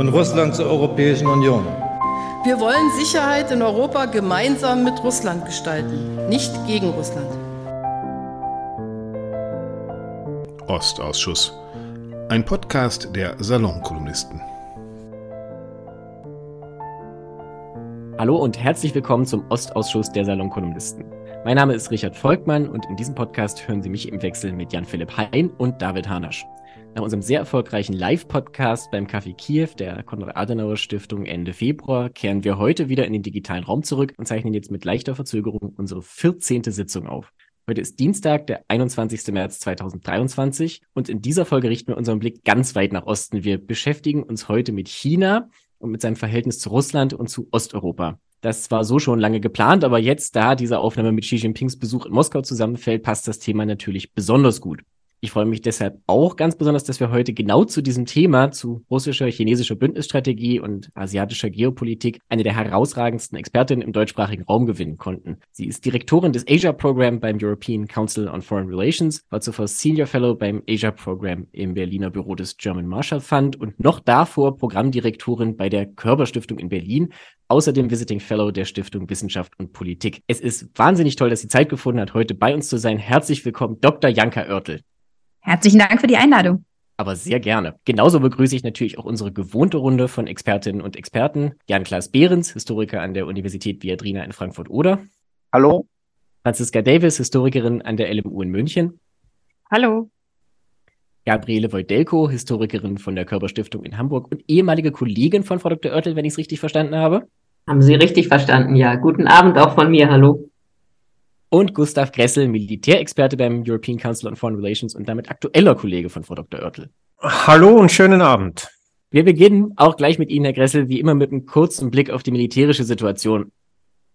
und Russland zur Europäischen Union. Wir wollen Sicherheit in Europa gemeinsam mit Russland gestalten, nicht gegen Russland. Ostausschuss. Ein Podcast der Salonkolumnisten. Hallo und herzlich willkommen zum Ostausschuss der Salonkolumnisten. Mein Name ist Richard Volkmann und in diesem Podcast hören Sie mich im Wechsel mit Jan-Philipp Hein und David Hanasch. Nach unserem sehr erfolgreichen Live-Podcast beim Café Kiew der Konrad-Adenauer-Stiftung Ende Februar kehren wir heute wieder in den digitalen Raum zurück und zeichnen jetzt mit leichter Verzögerung unsere 14. Sitzung auf. Heute ist Dienstag, der 21. März 2023 und in dieser Folge richten wir unseren Blick ganz weit nach Osten. Wir beschäftigen uns heute mit China und mit seinem Verhältnis zu Russland und zu Osteuropa. Das war so schon lange geplant, aber jetzt, da diese Aufnahme mit Xi Jinpings Besuch in Moskau zusammenfällt, passt das Thema natürlich besonders gut. Ich freue mich deshalb auch ganz besonders, dass wir heute genau zu diesem Thema, zu russischer, chinesischer Bündnisstrategie und asiatischer Geopolitik, eine der herausragendsten Expertinnen im deutschsprachigen Raum gewinnen konnten. Sie ist Direktorin des Asia Program beim European Council on Foreign Relations, war zuvor Senior Fellow beim Asia Program im Berliner Büro des German Marshall Fund und noch davor Programmdirektorin bei der Körber Stiftung in Berlin, außerdem Visiting Fellow der Stiftung Wissenschaft und Politik. Es ist wahnsinnig toll, dass sie Zeit gefunden hat, heute bei uns zu sein. Herzlich willkommen, Dr. Janka Oertel. Herzlichen Dank für die Einladung. Aber sehr gerne. Genauso begrüße ich natürlich auch unsere gewohnte Runde von Expertinnen und Experten. Jan-Klaas Behrens, Historiker an der Universität Viadrina in Frankfurt-Oder. Hallo. Franziska Davis, Historikerin an der LMU in München. Hallo. Gabriele Wojdelko, Historikerin von der Körperstiftung in Hamburg und ehemalige Kollegin von Frau Dr. Oertel, wenn ich es richtig verstanden habe. Haben Sie richtig verstanden, ja. Guten Abend auch von mir, hallo und Gustav Gressel, Militärexperte beim European Council on Foreign Relations und damit aktueller Kollege von Frau Dr. Oertel. Hallo und schönen Abend. Wir beginnen auch gleich mit Ihnen, Herr Gressel, wie immer mit einem kurzen Blick auf die militärische Situation.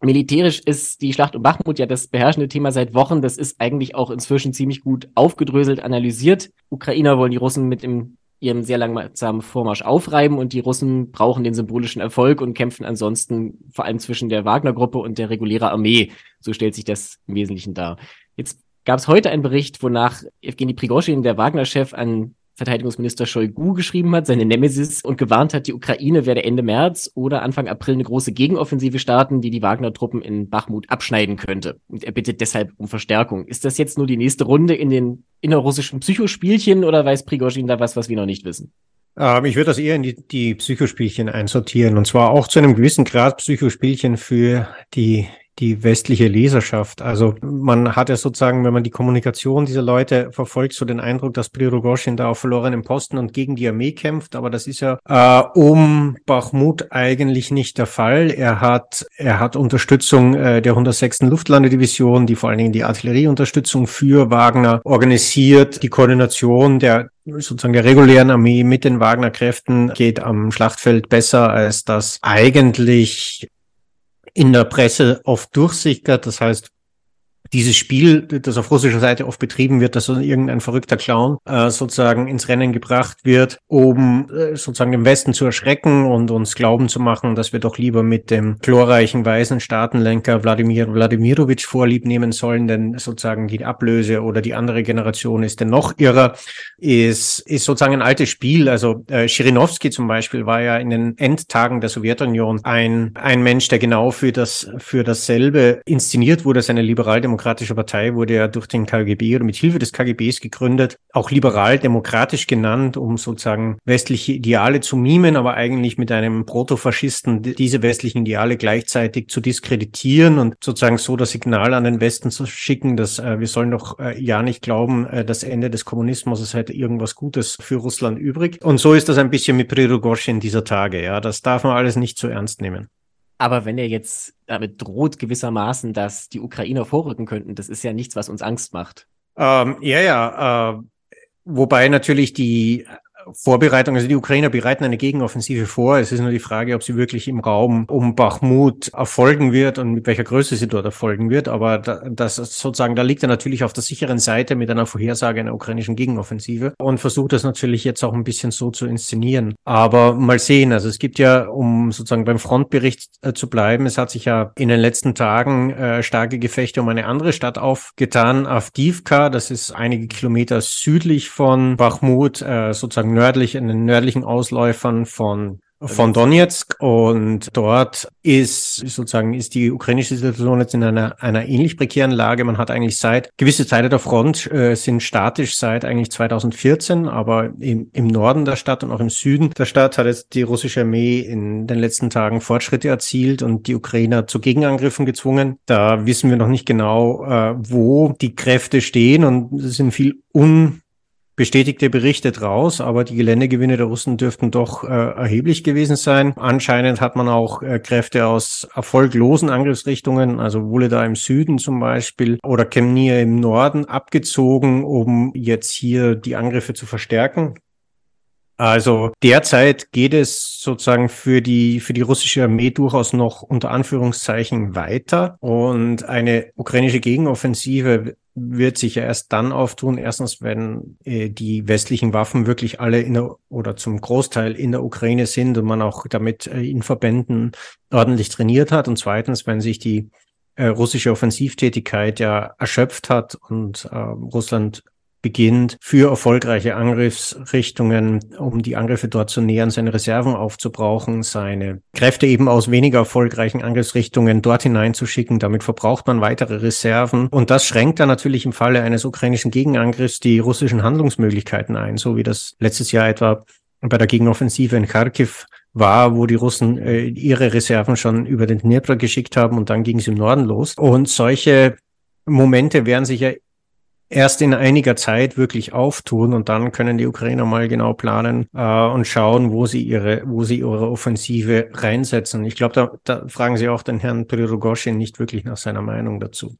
Militärisch ist die Schlacht um Bachmut ja das beherrschende Thema seit Wochen. Das ist eigentlich auch inzwischen ziemlich gut aufgedröselt, analysiert. Ukrainer wollen die Russen mit dem ihrem sehr langsamen Vormarsch aufreiben und die Russen brauchen den symbolischen Erfolg und kämpfen ansonsten vor allem zwischen der Wagner-Gruppe und der regulären Armee. So stellt sich das im Wesentlichen dar. Jetzt gab es heute einen Bericht, wonach Evgeny Prigozhin, der Wagner-Chef, an Verteidigungsminister Shoigu geschrieben hat, seine Nemesis, und gewarnt hat, die Ukraine werde Ende März oder Anfang April eine große Gegenoffensive starten, die die Wagner-Truppen in Bachmut abschneiden könnte. Und er bittet deshalb um Verstärkung. Ist das jetzt nur die nächste Runde in den innerrussischen Psychospielchen oder weiß Prigozhin da was, was wir noch nicht wissen? Ähm, ich würde das eher in die, die Psychospielchen einsortieren und zwar auch zu einem gewissen Grad Psychospielchen für die die westliche Leserschaft. Also man hat ja sozusagen, wenn man die Kommunikation dieser Leute verfolgt, so den Eindruck, dass Prigozhin da auf verlorenem Posten und gegen die Armee kämpft. Aber das ist ja äh, um Bachmut eigentlich nicht der Fall. Er hat er hat Unterstützung äh, der 106. Luftlandedivision, die vor allen Dingen die Artillerieunterstützung für Wagner organisiert. Die Koordination der sozusagen der regulären Armee mit den Wagner-Kräften geht am Schlachtfeld besser, als das eigentlich in der Presse oft durchsickert. Das heißt, dieses Spiel, das auf russischer Seite oft betrieben wird, dass irgendein verrückter Clown äh, sozusagen ins Rennen gebracht wird, um äh, sozusagen den Westen zu erschrecken und uns glauben zu machen, dass wir doch lieber mit dem glorreichen weißen Staatenlenker Wladimir Wladimirovich vorlieb nehmen sollen, denn sozusagen die Ablöse oder die andere Generation ist denn noch irrer, ist, ist sozusagen ein altes Spiel. Also äh, Schirinowski zum Beispiel war ja in den Endtagen der Sowjetunion ein, ein Mensch, der genau für das, für dasselbe inszeniert wurde, seine liberaldemokratische Demokratische Partei wurde ja durch den KGB oder mit Hilfe des KGBs gegründet, auch liberal-demokratisch genannt, um sozusagen westliche Ideale zu mimen, aber eigentlich mit einem Protofaschisten diese westlichen Ideale gleichzeitig zu diskreditieren und sozusagen so das Signal an den Westen zu schicken, dass äh, wir sollen doch äh, ja nicht glauben, äh, das Ende des Kommunismus ist halt irgendwas Gutes für Russland übrig. Und so ist das ein bisschen mit Prigozhin dieser Tage. Ja, das darf man alles nicht zu ernst nehmen. Aber wenn er jetzt damit droht gewissermaßen, dass die Ukrainer vorrücken könnten, das ist ja nichts, was uns Angst macht. Ähm, ja, ja. Äh, wobei natürlich die Vorbereitung, also die Ukrainer bereiten eine Gegenoffensive vor. Es ist nur die Frage, ob sie wirklich im Raum um Bachmut erfolgen wird und mit welcher Größe sie dort erfolgen wird. Aber da, das sozusagen, da liegt er natürlich auf der sicheren Seite mit einer Vorhersage einer ukrainischen Gegenoffensive und versucht das natürlich jetzt auch ein bisschen so zu inszenieren. Aber mal sehen, also es gibt ja, um sozusagen beim Frontbericht äh, zu bleiben, es hat sich ja in den letzten Tagen äh, starke Gefechte um eine andere Stadt aufgetan, Avdivka. Das ist einige Kilometer südlich von Bachmut, äh, sozusagen nördlich, in den nördlichen Ausläufern von von Donetsk und dort ist sozusagen ist die ukrainische Situation jetzt in einer einer ähnlich prekären Lage. Man hat eigentlich seit gewisse Teile der Front äh, sind statisch seit eigentlich 2014, aber im, im Norden der Stadt und auch im Süden der Stadt hat jetzt die russische Armee in den letzten Tagen Fortschritte erzielt und die Ukrainer zu Gegenangriffen gezwungen. Da wissen wir noch nicht genau, äh, wo die Kräfte stehen und es sind viel un bestätigte Berichte draus, aber die Geländegewinne der Russen dürften doch äh, erheblich gewesen sein. Anscheinend hat man auch äh, Kräfte aus erfolglosen Angriffsrichtungen, also Woleda im Süden zum Beispiel oder Chemnir im Norden abgezogen, um jetzt hier die Angriffe zu verstärken. Also derzeit geht es sozusagen für die, für die russische Armee durchaus noch unter Anführungszeichen weiter und eine ukrainische Gegenoffensive wird sich ja erst dann auftun. Erstens, wenn äh, die westlichen Waffen wirklich alle in der oder zum Großteil in der Ukraine sind und man auch damit äh, in Verbänden ordentlich trainiert hat. Und zweitens, wenn sich die äh, russische Offensivtätigkeit ja erschöpft hat und äh, Russland beginnt, für erfolgreiche Angriffsrichtungen, um die Angriffe dort zu nähern, seine Reserven aufzubrauchen, seine Kräfte eben aus weniger erfolgreichen Angriffsrichtungen dort hineinzuschicken. Damit verbraucht man weitere Reserven. Und das schränkt dann natürlich im Falle eines ukrainischen Gegenangriffs die russischen Handlungsmöglichkeiten ein, so wie das letztes Jahr etwa bei der Gegenoffensive in Kharkiv war, wo die Russen äh, ihre Reserven schon über den Dnipro geschickt haben und dann ging es im Norden los. Und solche Momente werden sich ja erst in einiger Zeit wirklich auftun und dann können die Ukrainer mal genau planen äh, und schauen, wo sie ihre, wo sie ihre Offensive reinsetzen. Ich glaube, da, da fragen sie auch den Herrn Prirogoschin nicht wirklich nach seiner Meinung dazu.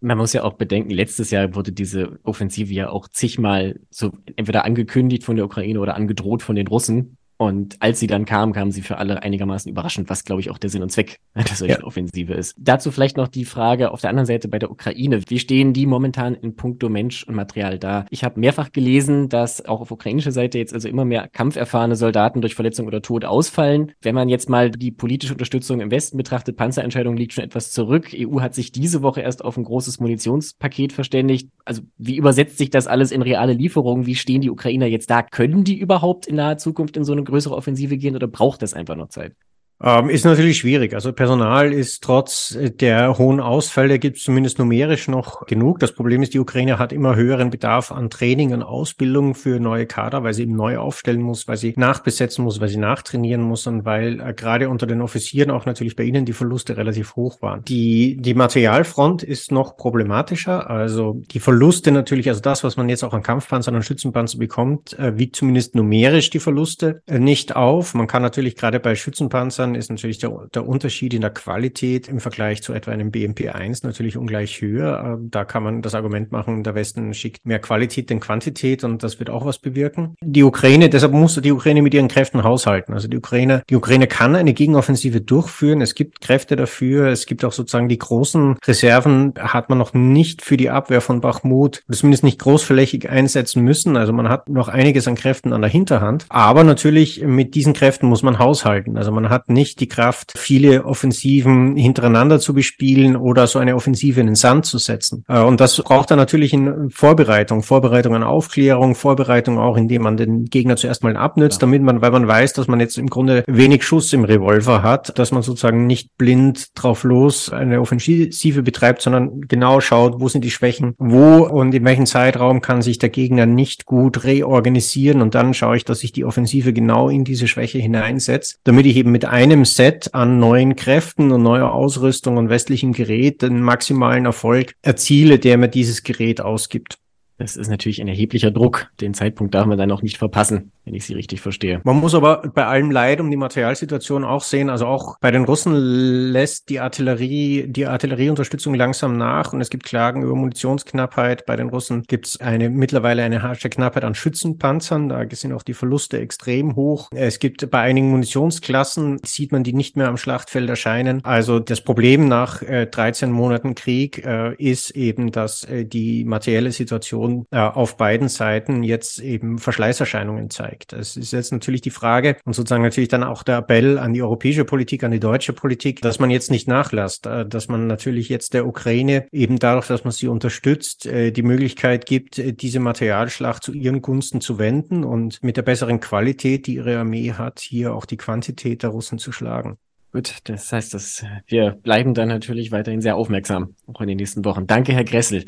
Man muss ja auch bedenken, letztes Jahr wurde diese Offensive ja auch zigmal so entweder angekündigt von der Ukraine oder angedroht von den Russen. Und als sie dann kam, kamen sie für alle einigermaßen überraschend, was glaube ich auch der Sinn und Zweck einer solchen ja. Offensive ist. Dazu vielleicht noch die Frage auf der anderen Seite bei der Ukraine. Wie stehen die momentan in puncto Mensch und Material da? Ich habe mehrfach gelesen, dass auch auf ukrainischer Seite jetzt also immer mehr kampferfahrene Soldaten durch Verletzung oder Tod ausfallen. Wenn man jetzt mal die politische Unterstützung im Westen betrachtet, Panzerentscheidung liegt schon etwas zurück. EU hat sich diese Woche erst auf ein großes Munitionspaket verständigt. Also wie übersetzt sich das alles in reale Lieferungen? Wie stehen die Ukrainer jetzt da? Können die überhaupt in naher Zukunft in so eine größere Offensive gehen oder braucht das einfach noch Zeit? Ähm, ist natürlich schwierig. Also Personal ist trotz der hohen Ausfälle gibt es zumindest numerisch noch genug. Das Problem ist, die Ukraine hat immer höheren Bedarf an Training und Ausbildung für neue Kader, weil sie eben neu aufstellen muss, weil sie nachbesetzen muss, weil sie nachtrainieren muss und weil äh, gerade unter den Offizieren auch natürlich bei ihnen die Verluste relativ hoch waren. Die, die Materialfront ist noch problematischer. Also die Verluste natürlich, also das, was man jetzt auch an Kampfpanzern und Schützenpanzern bekommt, äh, wiegt zumindest numerisch die Verluste äh, nicht auf. Man kann natürlich gerade bei Schützenpanzern dann ist natürlich der, der Unterschied in der Qualität im Vergleich zu etwa einem BMP1 natürlich ungleich höher. Ähm, da kann man das Argument machen, der Westen schickt mehr Qualität denn Quantität und das wird auch was bewirken. Die Ukraine, deshalb muss die Ukraine mit ihren Kräften haushalten. Also die Ukraine, die Ukraine kann eine Gegenoffensive durchführen. Es gibt Kräfte dafür. Es gibt auch sozusagen die großen Reserven hat man noch nicht für die Abwehr von Bachmut, zumindest nicht großflächig einsetzen müssen. Also man hat noch einiges an Kräften an der Hinterhand. Aber natürlich mit diesen Kräften muss man haushalten. Also man hat nicht die Kraft, viele Offensiven hintereinander zu bespielen oder so eine Offensive in den Sand zu setzen. Äh, und das braucht dann natürlich in Vorbereitung, Vorbereitung an Aufklärung, Vorbereitung auch, indem man den Gegner zuerst mal abnützt, damit man, weil man weiß, dass man jetzt im Grunde wenig Schuss im Revolver hat, dass man sozusagen nicht blind drauf los eine Offensive betreibt, sondern genau schaut, wo sind die Schwächen, wo und in welchem Zeitraum kann sich der Gegner nicht gut reorganisieren und dann schaue ich, dass ich die Offensive genau in diese Schwäche hineinsetze, damit ich eben mit einem einem Set an neuen Kräften und neuer Ausrüstung und westlichem Gerät den maximalen Erfolg erziele, der mir dieses Gerät ausgibt. Das ist natürlich ein erheblicher Druck. Den Zeitpunkt darf man dann auch nicht verpassen, wenn ich Sie richtig verstehe. Man muss aber bei allem Leid um die Materialsituation auch sehen, also auch bei den Russen lässt die Artillerie, die Artillerieunterstützung langsam nach und es gibt Klagen über Munitionsknappheit. Bei den Russen gibt es eine mittlerweile eine harsche Knappheit an Schützenpanzern. Da sind auch die Verluste extrem hoch. Es gibt bei einigen Munitionsklassen, sieht man die nicht mehr am Schlachtfeld erscheinen. Also das Problem nach äh, 13 Monaten Krieg äh, ist eben, dass äh, die materielle Situation Situation äh, auf beiden Seiten jetzt eben Verschleißerscheinungen zeigt. Es ist jetzt natürlich die Frage und sozusagen natürlich dann auch der Appell an die europäische Politik, an die deutsche Politik, dass man jetzt nicht nachlässt, äh, dass man natürlich jetzt der Ukraine eben dadurch, dass man sie unterstützt, äh, die Möglichkeit gibt, äh, diese Materialschlacht zu ihren Gunsten zu wenden und mit der besseren Qualität, die ihre Armee hat, hier auch die Quantität der Russen zu schlagen. Gut, das heißt, dass wir bleiben dann natürlich weiterhin sehr aufmerksam, auch in den nächsten Wochen. Danke, Herr Gressel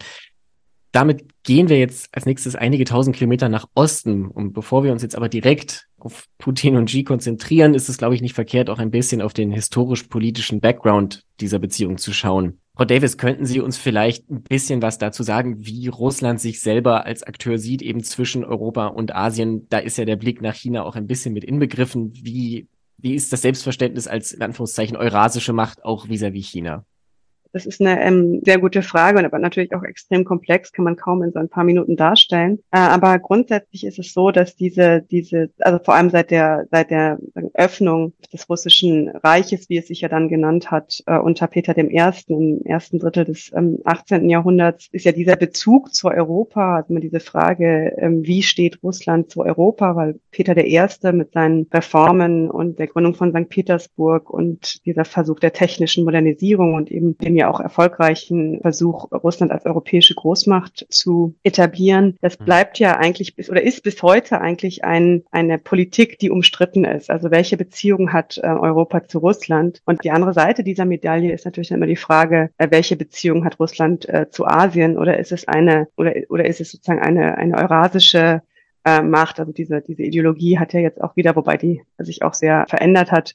damit gehen wir jetzt als nächstes einige tausend Kilometer nach Osten. Und bevor wir uns jetzt aber direkt auf Putin und Xi konzentrieren, ist es, glaube ich, nicht verkehrt, auch ein bisschen auf den historisch-politischen Background dieser Beziehung zu schauen. Frau Davis, könnten Sie uns vielleicht ein bisschen was dazu sagen, wie Russland sich selber als Akteur sieht, eben zwischen Europa und Asien? Da ist ja der Blick nach China auch ein bisschen mit inbegriffen. Wie, wie ist das Selbstverständnis als, in Anführungszeichen, eurasische Macht auch vis-à-vis -vis China? Das ist eine ähm, sehr gute Frage und aber natürlich auch extrem komplex, kann man kaum in so ein paar Minuten darstellen. Äh, aber grundsätzlich ist es so, dass diese, diese, also vor allem seit der, seit der Öffnung des russischen Reiches, wie es sich ja dann genannt hat, äh, unter Peter Ersten im ersten Drittel des ähm, 18. Jahrhunderts, ist ja dieser Bezug zu Europa, also immer diese Frage, ähm, wie steht Russland zu Europa, weil Peter Erste mit seinen Reformen und der Gründung von St. Petersburg und dieser Versuch der technischen Modernisierung und eben dem ja auch erfolgreichen Versuch, Russland als europäische Großmacht zu etablieren. Das mhm. bleibt ja eigentlich bis oder ist bis heute eigentlich ein, eine Politik, die umstritten ist. Also welche Beziehung hat äh, Europa zu Russland? Und die andere Seite dieser Medaille ist natürlich immer die Frage, äh, welche Beziehung hat Russland äh, zu Asien? Oder ist es eine oder oder ist es sozusagen eine eine eurasische äh, Macht? Also diese diese Ideologie hat ja jetzt auch wieder, wobei die sich auch sehr verändert hat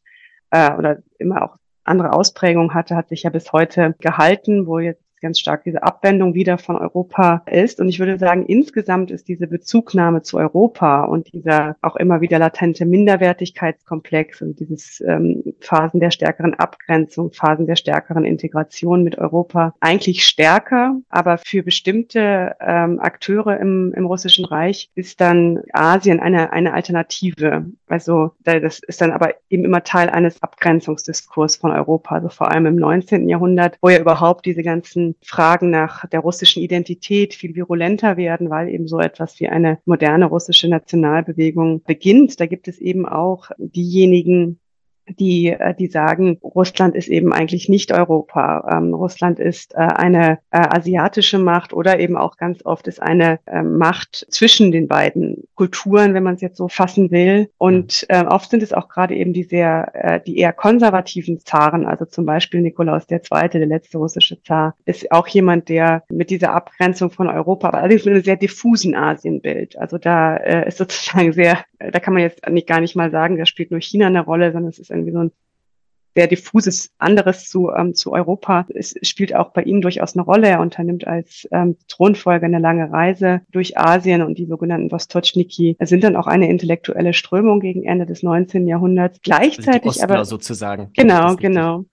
äh, oder immer auch andere Ausprägung hatte, hat sich ja bis heute gehalten, wo jetzt ganz stark diese Abwendung wieder von Europa ist. Und ich würde sagen, insgesamt ist diese Bezugnahme zu Europa und dieser auch immer wieder latente Minderwertigkeitskomplex und dieses ähm, Phasen der stärkeren Abgrenzung, Phasen der stärkeren Integration mit Europa eigentlich stärker. Aber für bestimmte ähm, Akteure im, im Russischen Reich ist dann Asien eine, eine Alternative. Also das ist dann aber eben immer Teil eines Abgrenzungsdiskurs von Europa, also vor allem im 19. Jahrhundert, wo ja überhaupt diese ganzen Fragen nach der russischen Identität viel virulenter werden, weil eben so etwas wie eine moderne russische Nationalbewegung beginnt. Da gibt es eben auch diejenigen, die, äh, die sagen, Russland ist eben eigentlich nicht Europa. Ähm, Russland ist äh, eine äh, asiatische Macht oder eben auch ganz oft ist eine äh, Macht zwischen den beiden Kulturen, wenn man es jetzt so fassen will. Und äh, oft sind es auch gerade eben die sehr, äh, die eher konservativen Zaren, also zum Beispiel Nikolaus II., der letzte russische Zar, ist auch jemand, der mit dieser Abgrenzung von Europa, aber allerdings mit einem sehr diffusen Asienbild. Also da äh, ist sozusagen sehr, da kann man jetzt nicht, gar nicht mal sagen, da spielt nur China eine Rolle, sondern es ist irgendwie so ein sehr diffuses anderes zu, ähm, zu Europa. Es spielt auch bei ihm durchaus eine Rolle. Er unternimmt als ähm, Thronfolger eine lange Reise durch Asien und die sogenannten Vostochniki sind dann auch eine intellektuelle Strömung gegen Ende des 19. Jahrhunderts. Gleichzeitig also aber sozusagen. Genau, genau.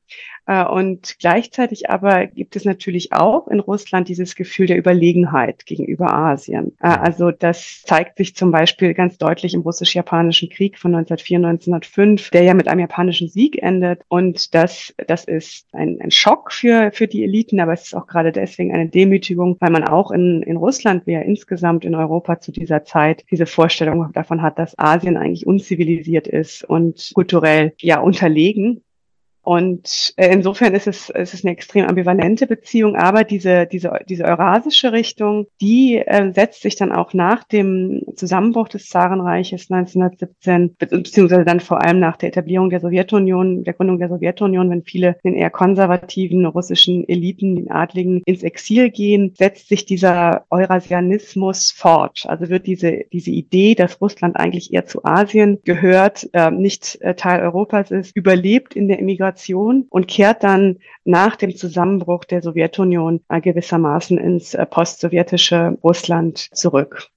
Äh, und gleichzeitig aber gibt es natürlich auch in Russland dieses Gefühl der Überlegenheit gegenüber Asien. Äh, also das zeigt sich zum Beispiel ganz deutlich im russisch-japanischen Krieg von 1904, 1905, der ja mit einem japanischen Sieg endet. Und das, das ist ein, ein Schock für, für die Eliten, aber es ist auch gerade deswegen eine Demütigung, weil man auch in, in Russland, wie ja insgesamt in Europa zu dieser Zeit, diese Vorstellung davon hat, dass Asien eigentlich unzivilisiert ist und kulturell ja unterlegen. Und äh, insofern ist es, ist es eine extrem ambivalente Beziehung, aber diese, diese, diese eurasische Richtung, die äh, setzt sich dann auch nach dem Zusammenbruch des Zarenreiches 1917, beziehungsweise dann vor allem nach der Etablierung der Sowjetunion, der Gründung der Sowjetunion, wenn viele den eher konservativen russischen Eliten, den Adligen ins Exil gehen, setzt sich dieser Eurasianismus fort. Also wird diese, diese Idee, dass Russland eigentlich eher zu Asien gehört, äh, nicht Teil Europas ist, überlebt in der Immigration Emigration und kehrt dann nach dem Zusammenbruch der Sowjetunion gewissermaßen ins äh, postsowjetische Russland zurück.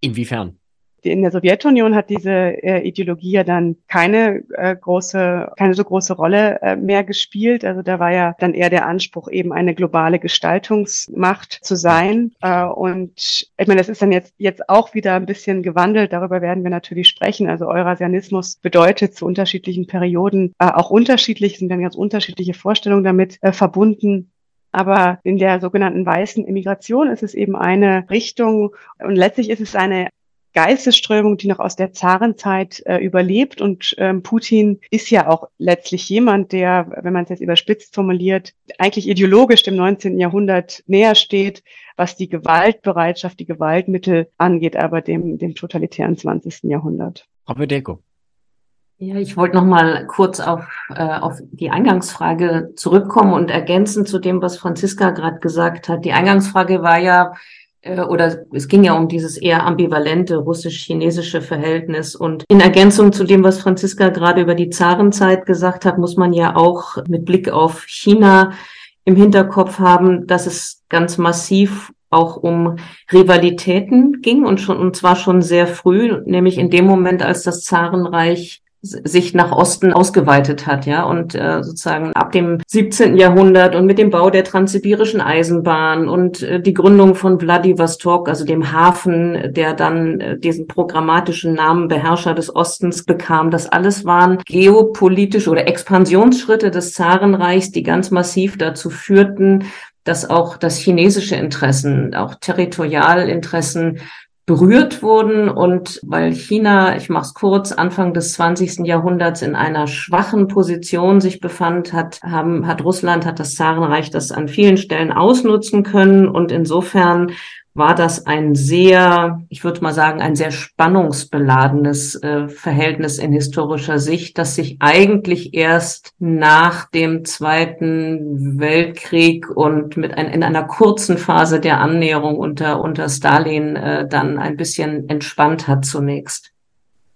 Inwiefern? In der Sowjetunion hat diese äh, Ideologie ja dann keine äh, große, keine so große Rolle äh, mehr gespielt. Also da war ja dann eher der Anspruch, eben eine globale Gestaltungsmacht zu sein. Äh, und ich meine, das ist dann jetzt jetzt auch wieder ein bisschen gewandelt. Darüber werden wir natürlich sprechen. Also Eurasianismus bedeutet zu unterschiedlichen Perioden äh, auch unterschiedlich, sind dann ganz unterschiedliche Vorstellungen damit äh, verbunden. Aber in der sogenannten weißen Immigration ist es eben eine Richtung und letztlich ist es eine Geistesströmung, die noch aus der Zarenzeit äh, überlebt. Und ähm, Putin ist ja auch letztlich jemand, der, wenn man es jetzt überspitzt formuliert, eigentlich ideologisch dem 19. Jahrhundert näher steht, was die Gewaltbereitschaft, die Gewaltmittel angeht, aber dem, dem totalitären 20. Jahrhundert. Frau Deko. Ja, ich wollte noch mal kurz auf, äh, auf die Eingangsfrage zurückkommen und ergänzen zu dem, was Franziska gerade gesagt hat. Die Eingangsfrage war ja, oder es ging ja um dieses eher ambivalente russisch-chinesische Verhältnis. Und in Ergänzung zu dem, was Franziska gerade über die Zarenzeit gesagt hat, muss man ja auch mit Blick auf China im Hinterkopf haben, dass es ganz massiv auch um Rivalitäten ging und schon, und zwar schon sehr früh, nämlich in dem Moment, als das Zarenreich sich nach Osten ausgeweitet hat, ja, und äh, sozusagen ab dem 17. Jahrhundert und mit dem Bau der transsibirischen Eisenbahn und äh, die Gründung von Vladivostok, also dem Hafen, der dann äh, diesen programmatischen Namen Beherrscher des Ostens bekam, das alles waren geopolitische oder Expansionsschritte des Zarenreichs, die ganz massiv dazu führten, dass auch das chinesische Interessen, auch Territorialinteressen berührt wurden und weil China, ich mache es kurz, Anfang des 20. Jahrhunderts in einer schwachen Position sich befand, hat, haben, hat Russland, hat das Zarenreich das an vielen Stellen ausnutzen können und insofern war das ein sehr, ich würde mal sagen, ein sehr spannungsbeladenes äh, Verhältnis in historischer Sicht, das sich eigentlich erst nach dem Zweiten Weltkrieg und mit ein, in einer kurzen Phase der Annäherung unter, unter Stalin äh, dann ein bisschen entspannt hat zunächst.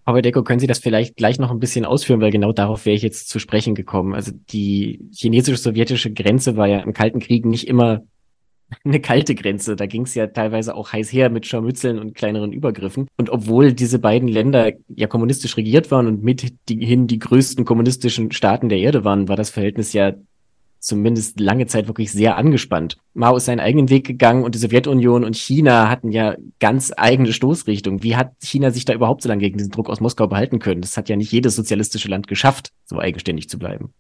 Aber Deko, können Sie das vielleicht gleich noch ein bisschen ausführen, weil genau darauf wäre ich jetzt zu sprechen gekommen. Also die chinesisch-sowjetische Grenze war ja im Kalten Krieg nicht immer eine kalte Grenze. Da ging es ja teilweise auch heiß her mit Scharmützeln und kleineren Übergriffen. Und obwohl diese beiden Länder ja kommunistisch regiert waren und mithin die größten kommunistischen Staaten der Erde waren, war das Verhältnis ja zumindest lange Zeit wirklich sehr angespannt. Mao ist seinen eigenen Weg gegangen und die Sowjetunion und China hatten ja ganz eigene Stoßrichtungen. Wie hat China sich da überhaupt so lange gegen diesen Druck aus Moskau behalten können? Das hat ja nicht jedes sozialistische Land geschafft, so eigenständig zu bleiben.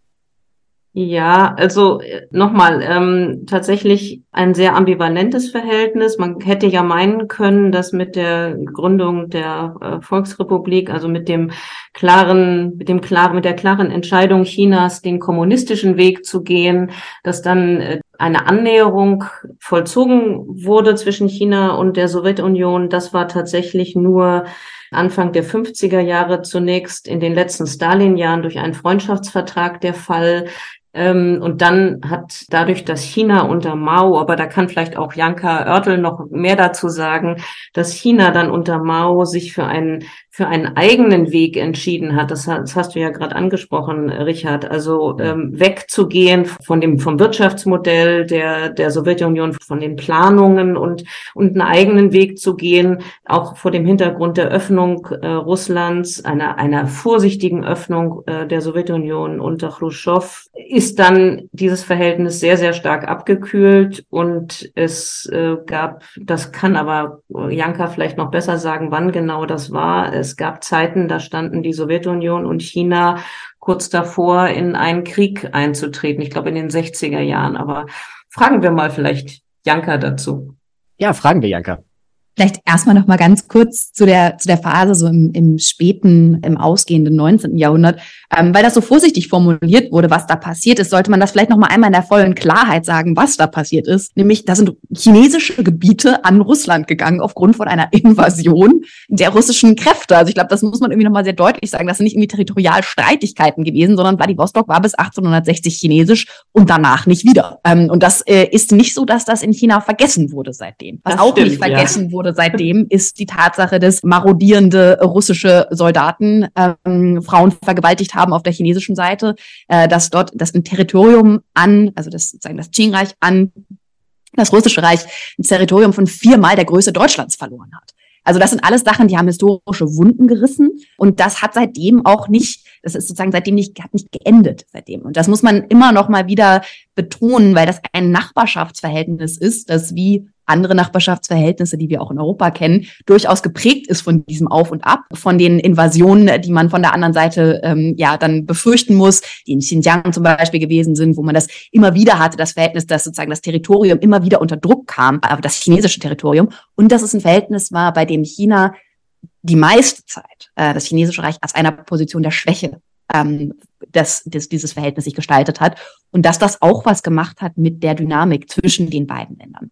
Ja, also äh, nochmal, ähm, tatsächlich ein sehr ambivalentes Verhältnis. Man hätte ja meinen können, dass mit der Gründung der äh, Volksrepublik, also mit dem klaren, mit dem klaren, mit der klaren Entscheidung Chinas, den kommunistischen Weg zu gehen, dass dann äh, eine Annäherung vollzogen wurde zwischen China und der Sowjetunion. Das war tatsächlich nur Anfang der 50er Jahre zunächst in den letzten Stalin-Jahren durch einen Freundschaftsvertrag der Fall. Ähm, und dann hat dadurch, dass China unter Mao, aber da kann vielleicht auch Janka Oertel noch mehr dazu sagen, dass China dann unter Mao sich für einen für einen eigenen Weg entschieden hat, das, das hast du ja gerade angesprochen, Richard, also ähm, wegzugehen von dem vom Wirtschaftsmodell der der Sowjetunion, von den Planungen und und einen eigenen Weg zu gehen, auch vor dem Hintergrund der Öffnung äh, Russlands, einer einer vorsichtigen Öffnung äh, der Sowjetunion. Unter Khrushchev, ist dann dieses Verhältnis sehr sehr stark abgekühlt. Und es äh, gab, das kann aber Janka vielleicht noch besser sagen, wann genau das war es gab Zeiten, da standen die Sowjetunion und China kurz davor, in einen Krieg einzutreten. Ich glaube in den 60er Jahren. Aber fragen wir mal vielleicht Janka dazu. Ja, fragen wir Janka. Vielleicht erstmal noch mal ganz kurz zu der, zu der Phase so im, im späten, im ausgehenden 19. Jahrhundert. Ähm, weil das so vorsichtig formuliert wurde, was da passiert ist, sollte man das vielleicht noch mal einmal in der vollen Klarheit sagen, was da passiert ist. Nämlich, da sind chinesische Gebiete an Russland gegangen aufgrund von einer Invasion der russischen Kräfte. Also ich glaube, das muss man irgendwie noch mal sehr deutlich sagen. Das sind nicht irgendwie Territorialstreitigkeiten gewesen, sondern Vladivostok war bis 1860 chinesisch und danach nicht wieder. Ähm, und das äh, ist nicht so, dass das in China vergessen wurde seitdem. Was das auch stimmt, nicht vergessen ja. wurde, wurde seitdem, ist die Tatsache, dass marodierende russische Soldaten ähm, Frauen vergewaltigt haben auf der chinesischen Seite, äh, dass dort das ein Territorium an, also das sozusagen das Qing-Reich an das russische Reich ein Territorium von viermal der Größe Deutschlands verloren hat. Also das sind alles Sachen, die haben historische Wunden gerissen und das hat seitdem auch nicht, das ist sozusagen seitdem nicht, hat nicht geendet seitdem. Und das muss man immer noch mal wieder betonen, weil das ein Nachbarschaftsverhältnis ist, das wie andere Nachbarschaftsverhältnisse, die wir auch in Europa kennen, durchaus geprägt ist von diesem Auf und Ab, von den Invasionen, die man von der anderen Seite ähm, ja dann befürchten muss, die in Xinjiang zum Beispiel gewesen sind, wo man das immer wieder hatte, das Verhältnis, dass sozusagen das Territorium immer wieder unter Druck kam, aber das chinesische Territorium, und dass es ein Verhältnis war, bei dem China die meiste Zeit äh, das chinesische Reich als einer Position der Schwäche ähm, das, das, dieses Verhältnis sich gestaltet hat und dass das auch was gemacht hat mit der Dynamik zwischen den beiden Ländern.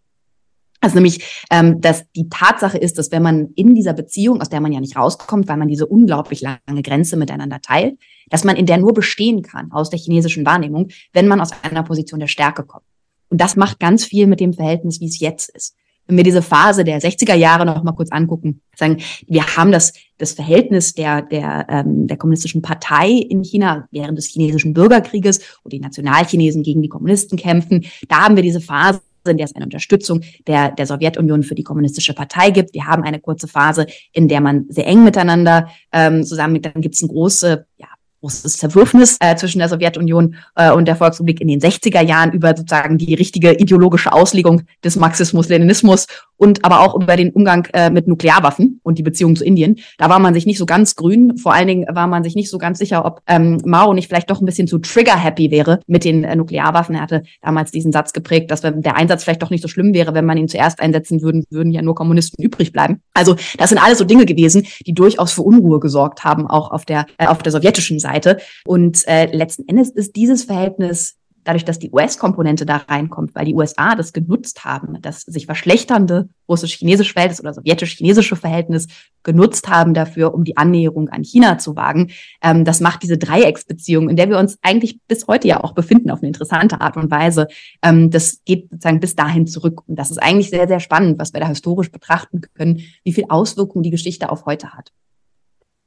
Also nämlich, ähm, dass die Tatsache ist, dass wenn man in dieser Beziehung, aus der man ja nicht rauskommt, weil man diese unglaublich lange Grenze miteinander teilt, dass man in der nur bestehen kann aus der chinesischen Wahrnehmung, wenn man aus einer Position der Stärke kommt. Und das macht ganz viel mit dem Verhältnis, wie es jetzt ist. Wenn wir diese Phase der 60er Jahre noch mal kurz angucken, sagen, wir haben das, das Verhältnis der, der, ähm, der kommunistischen Partei in China während des chinesischen Bürgerkrieges, wo die Nationalchinesen gegen die Kommunisten kämpfen. Da haben wir diese Phase in der es eine Unterstützung der, der Sowjetunion für die kommunistische Partei gibt. Wir haben eine kurze Phase, in der man sehr eng miteinander ähm, zusammen, dann gibt es eine große ja, großes Zerwürfnis äh, zwischen der Sowjetunion äh, und der Volksrepublik in den 60er Jahren über sozusagen die richtige ideologische Auslegung des Marxismus-Leninismus und aber auch über den Umgang äh, mit Nuklearwaffen und die Beziehung zu Indien. Da war man sich nicht so ganz grün. Vor allen Dingen war man sich nicht so ganz sicher, ob ähm, Mao nicht vielleicht doch ein bisschen zu trigger-happy wäre mit den äh, Nuklearwaffen. Er hatte damals diesen Satz geprägt, dass der Einsatz vielleicht doch nicht so schlimm wäre, wenn man ihn zuerst einsetzen würden, würden ja nur Kommunisten übrig bleiben. Also das sind alles so Dinge gewesen, die durchaus für Unruhe gesorgt haben, auch auf der, äh, auf der sowjetischen Seite. Seite. Und äh, letzten Endes ist dieses Verhältnis dadurch, dass die US-Komponente da reinkommt, weil die USA das genutzt haben, das sich verschlechternde russisch-chinesische Verhältnis oder sowjetisch-chinesische Verhältnis genutzt haben dafür, um die Annäherung an China zu wagen. Ähm, das macht diese Dreiecksbeziehung, in der wir uns eigentlich bis heute ja auch befinden, auf eine interessante Art und Weise. Ähm, das geht sozusagen bis dahin zurück. Und das ist eigentlich sehr, sehr spannend, was wir da historisch betrachten können, wie viel Auswirkungen die Geschichte auf heute hat.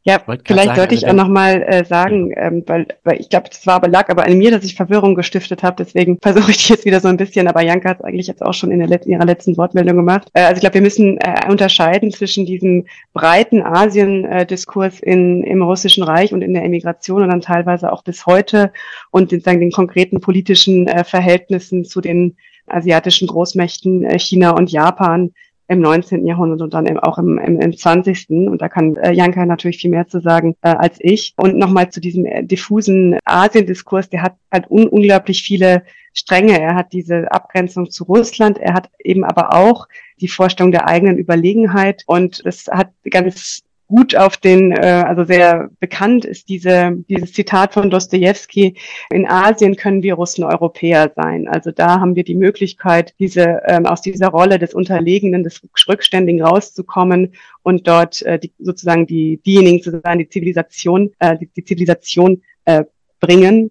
Ja, vielleicht sollte ich auch nochmal äh, sagen, ähm, weil, weil ich glaube, das war aber lag aber an mir, dass ich Verwirrung gestiftet habe. Deswegen versuche ich jetzt wieder so ein bisschen, aber Janka hat es eigentlich jetzt auch schon in, der letzten, ihrer letzten Wortmeldung gemacht. Äh, also ich glaube, wir müssen äh, unterscheiden zwischen diesem breiten Asien-Diskurs in, im Russischen Reich und in der Emigration und dann teilweise auch bis heute und den, sagen, den konkreten politischen äh, Verhältnissen zu den asiatischen Großmächten äh, China und Japan, im 19. Jahrhundert und dann eben auch im, im, im 20. Und da kann äh, Janka natürlich viel mehr zu sagen äh, als ich. Und nochmal zu diesem äh, diffusen Asien-Diskurs, der hat halt un unglaublich viele Stränge. Er hat diese Abgrenzung zu Russland, er hat eben aber auch die Vorstellung der eigenen Überlegenheit und das hat ganz gut auf den, äh, also sehr bekannt ist diese, dieses Zitat von Dostoevsky, in Asien können wir Russen Europäer sein. Also da haben wir die Möglichkeit, diese, ähm, aus dieser Rolle des Unterlegenen, des Rückständigen rauszukommen und dort äh, die, sozusagen die, diejenigen zu sein, die Zivilisation, äh, die, die Zivilisation äh, bringen.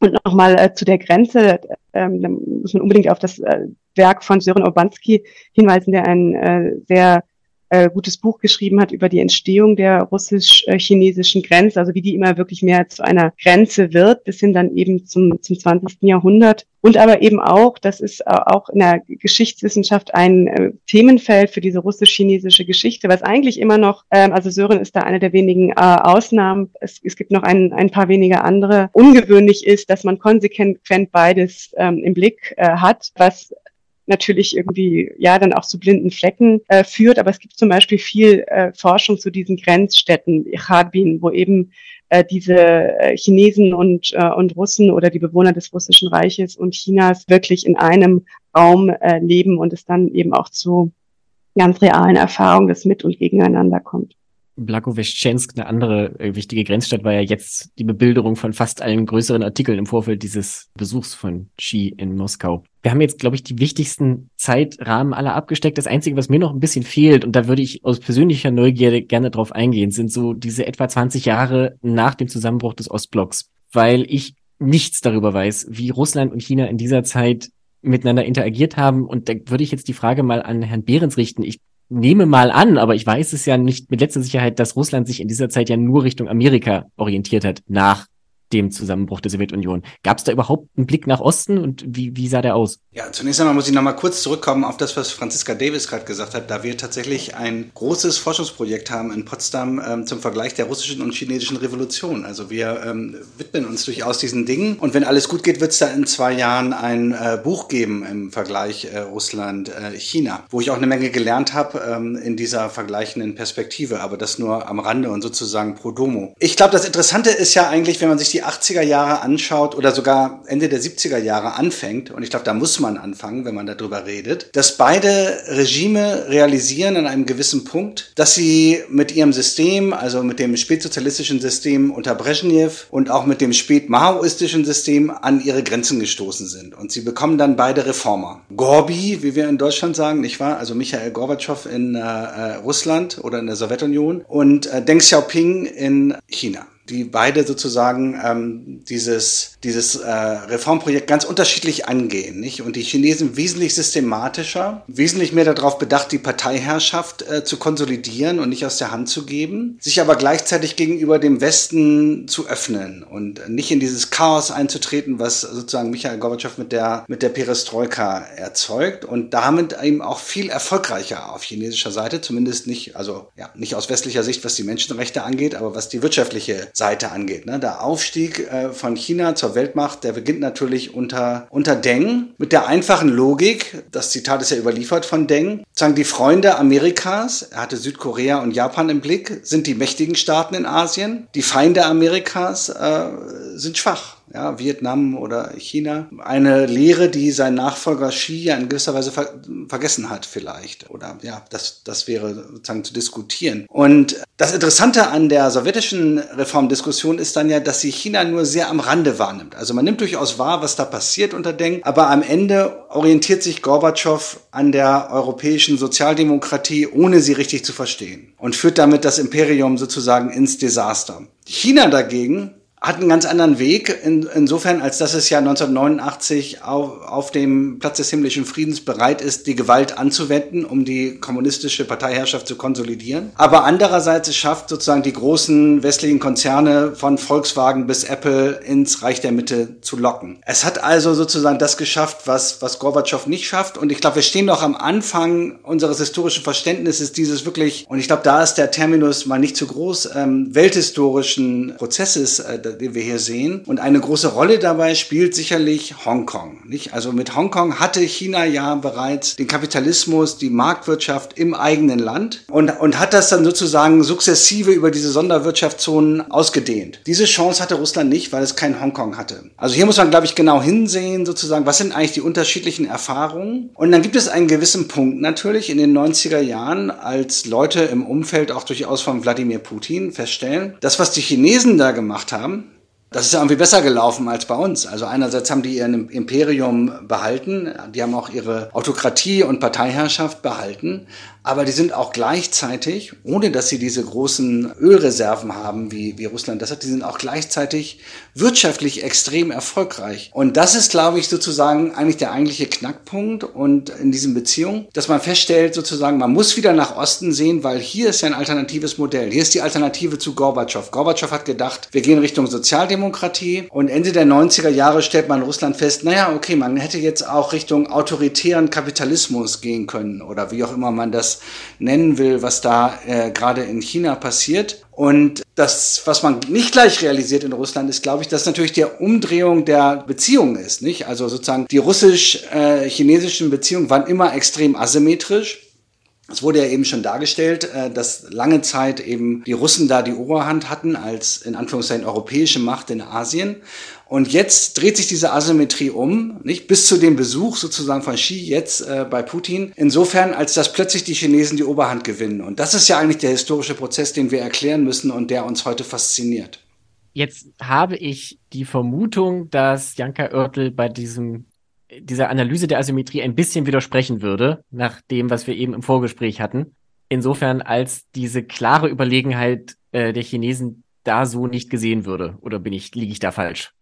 Und nochmal äh, zu der Grenze, ähm, da muss man unbedingt auf das äh, Werk von Sören Obanski hinweisen, der ein äh, sehr äh, gutes Buch geschrieben hat über die Entstehung der russisch-chinesischen Grenze, also wie die immer wirklich mehr zu einer Grenze wird, bis hin dann eben zum, zum 20. Jahrhundert. Und aber eben auch, das ist auch in der Geschichtswissenschaft ein äh, Themenfeld für diese russisch-chinesische Geschichte, was eigentlich immer noch, ähm, also Sören ist da eine der wenigen äh, Ausnahmen, es, es gibt noch ein, ein paar wenige andere, ungewöhnlich ist, dass man konsequent beides ähm, im Blick äh, hat, was natürlich irgendwie ja dann auch zu blinden Flecken äh, führt. Aber es gibt zum Beispiel viel äh, Forschung zu diesen Grenzstädten, Harbin, wo eben äh, diese äh, Chinesen und, äh, und Russen oder die Bewohner des Russischen Reiches und Chinas wirklich in einem Raum äh, leben und es dann eben auch zu ganz realen Erfahrungen des Mit- und Gegeneinander kommt. Blagoveschensk, eine andere äh, wichtige Grenzstadt, war ja jetzt die Bebilderung von fast allen größeren Artikeln im Vorfeld dieses Besuchs von Xi in Moskau. Wir haben jetzt, glaube ich, die wichtigsten Zeitrahmen aller abgesteckt. Das Einzige, was mir noch ein bisschen fehlt, und da würde ich aus persönlicher Neugierde gerne drauf eingehen, sind so diese etwa 20 Jahre nach dem Zusammenbruch des Ostblocks, weil ich nichts darüber weiß, wie Russland und China in dieser Zeit miteinander interagiert haben. Und da würde ich jetzt die Frage mal an Herrn Behrens richten. Ich nehme mal an, aber ich weiß es ja nicht mit letzter Sicherheit, dass Russland sich in dieser Zeit ja nur Richtung Amerika orientiert hat nach dem Zusammenbruch der Sowjetunion. Gab es da überhaupt einen Blick nach Osten und wie, wie sah der aus? Ja, zunächst einmal muss ich noch mal kurz zurückkommen auf das, was Franziska Davis gerade gesagt hat, da wir tatsächlich ein großes Forschungsprojekt haben in Potsdam ähm, zum Vergleich der russischen und chinesischen Revolution. Also wir ähm, widmen uns durchaus diesen Dingen und wenn alles gut geht, wird es da in zwei Jahren ein äh, Buch geben im Vergleich äh, Russland-China, äh, wo ich auch eine Menge gelernt habe ähm, in dieser vergleichenden Perspektive, aber das nur am Rande und sozusagen pro domo. Ich glaube, das Interessante ist ja eigentlich, wenn man sich die 80er Jahre anschaut oder sogar Ende der 70er Jahre anfängt, und ich glaube, da muss man anfangen, wenn man darüber redet, dass beide Regime realisieren an einem gewissen Punkt, dass sie mit ihrem System, also mit dem spätsozialistischen System unter Brezhnev und auch mit dem spätmaoistischen System an ihre Grenzen gestoßen sind. Und sie bekommen dann beide Reformer. Gorbi, wie wir in Deutschland sagen, nicht wahr? Also Michael Gorbatschow in äh, Russland oder in der Sowjetunion und äh, Deng Xiaoping in China die beide sozusagen ähm, dieses, dieses äh, Reformprojekt ganz unterschiedlich angehen. Nicht? Und die Chinesen wesentlich systematischer, wesentlich mehr darauf bedacht, die Parteiherrschaft äh, zu konsolidieren und nicht aus der Hand zu geben, sich aber gleichzeitig gegenüber dem Westen zu öffnen und nicht in dieses Chaos einzutreten, was sozusagen Michael Gorbatschow mit der, mit der Perestroika erzeugt und damit eben auch viel erfolgreicher auf chinesischer Seite, zumindest nicht, also ja, nicht aus westlicher Sicht, was die Menschenrechte angeht, aber was die wirtschaftliche Seite angeht. Ne? Der Aufstieg äh, von China zur Weltmacht, der beginnt natürlich unter, unter Deng mit der einfachen Logik, das Zitat ist ja überliefert von Deng, sagen die Freunde Amerikas, er hatte Südkorea und Japan im Blick, sind die mächtigen Staaten in Asien, die Feinde Amerikas äh, sind schwach ja, Vietnam oder China. Eine Lehre, die sein Nachfolger Xi ja in gewisser Weise ver vergessen hat vielleicht. Oder ja, das, das wäre sozusagen zu diskutieren. Und das Interessante an der sowjetischen Reformdiskussion ist dann ja, dass sie China nur sehr am Rande wahrnimmt. Also man nimmt durchaus wahr, was da passiert unter Deng, aber am Ende orientiert sich Gorbatschow an der europäischen Sozialdemokratie, ohne sie richtig zu verstehen. Und führt damit das Imperium sozusagen ins Desaster. China dagegen hat einen ganz anderen Weg, in, insofern, als dass es ja 1989 auf, auf dem Platz des himmlischen Friedens bereit ist, die Gewalt anzuwenden, um die kommunistische Parteiherrschaft zu konsolidieren. Aber andererseits es schafft, sozusagen die großen westlichen Konzerne von Volkswagen bis Apple ins Reich der Mitte zu locken. Es hat also sozusagen das geschafft, was, was Gorbatschow nicht schafft. Und ich glaube, wir stehen noch am Anfang unseres historischen Verständnisses dieses wirklich, und ich glaube, da ist der Terminus mal nicht zu groß, ähm, welthistorischen Prozesses, äh, den wir hier sehen. Und eine große Rolle dabei spielt sicherlich Hongkong. Nicht? Also mit Hongkong hatte China ja bereits den Kapitalismus, die Marktwirtschaft im eigenen Land und, und hat das dann sozusagen sukzessive über diese Sonderwirtschaftszonen ausgedehnt. Diese Chance hatte Russland nicht, weil es kein Hongkong hatte. Also hier muss man, glaube ich, genau hinsehen, sozusagen, was sind eigentlich die unterschiedlichen Erfahrungen. Und dann gibt es einen gewissen Punkt natürlich in den 90er Jahren, als Leute im Umfeld auch durchaus von Wladimir Putin feststellen, das, was die Chinesen da gemacht haben, das ist ja irgendwie besser gelaufen als bei uns. Also einerseits haben die ihr Imperium behalten, die haben auch ihre Autokratie und Parteiherrschaft behalten, aber die sind auch gleichzeitig, ohne dass sie diese großen Ölreserven haben, wie, wie Russland das hat, die sind auch gleichzeitig wirtschaftlich extrem erfolgreich. Und das ist, glaube ich, sozusagen eigentlich der eigentliche Knackpunkt und in diesen Beziehungen, dass man feststellt, sozusagen, man muss wieder nach Osten sehen, weil hier ist ja ein alternatives Modell. Hier ist die Alternative zu Gorbatschow. Gorbatschow hat gedacht, wir gehen Richtung Sozialdemokratie und Ende der 90er Jahre stellt man Russland fest, naja, okay, man hätte jetzt auch Richtung autoritären Kapitalismus gehen können oder wie auch immer man das nennen will, was da äh, gerade in China passiert. Und das, was man nicht gleich realisiert in Russland, ist, glaube ich, dass natürlich die Umdrehung der Beziehungen ist. Nicht? Also sozusagen die russisch-chinesischen Beziehungen waren immer extrem asymmetrisch. Es wurde ja eben schon dargestellt, äh, dass lange Zeit eben die Russen da die Oberhand hatten als in Anführungszeichen europäische Macht in Asien. Und jetzt dreht sich diese Asymmetrie um, nicht bis zu dem Besuch sozusagen von Xi jetzt äh, bei Putin. Insofern, als dass plötzlich die Chinesen die Oberhand gewinnen. Und das ist ja eigentlich der historische Prozess, den wir erklären müssen und der uns heute fasziniert. Jetzt habe ich die Vermutung, dass Janka Oertel bei diesem dieser Analyse der Asymmetrie ein bisschen widersprechen würde, nach dem, was wir eben im Vorgespräch hatten. Insofern, als diese klare Überlegenheit äh, der Chinesen da so nicht gesehen würde. Oder bin ich, liege ich da falsch?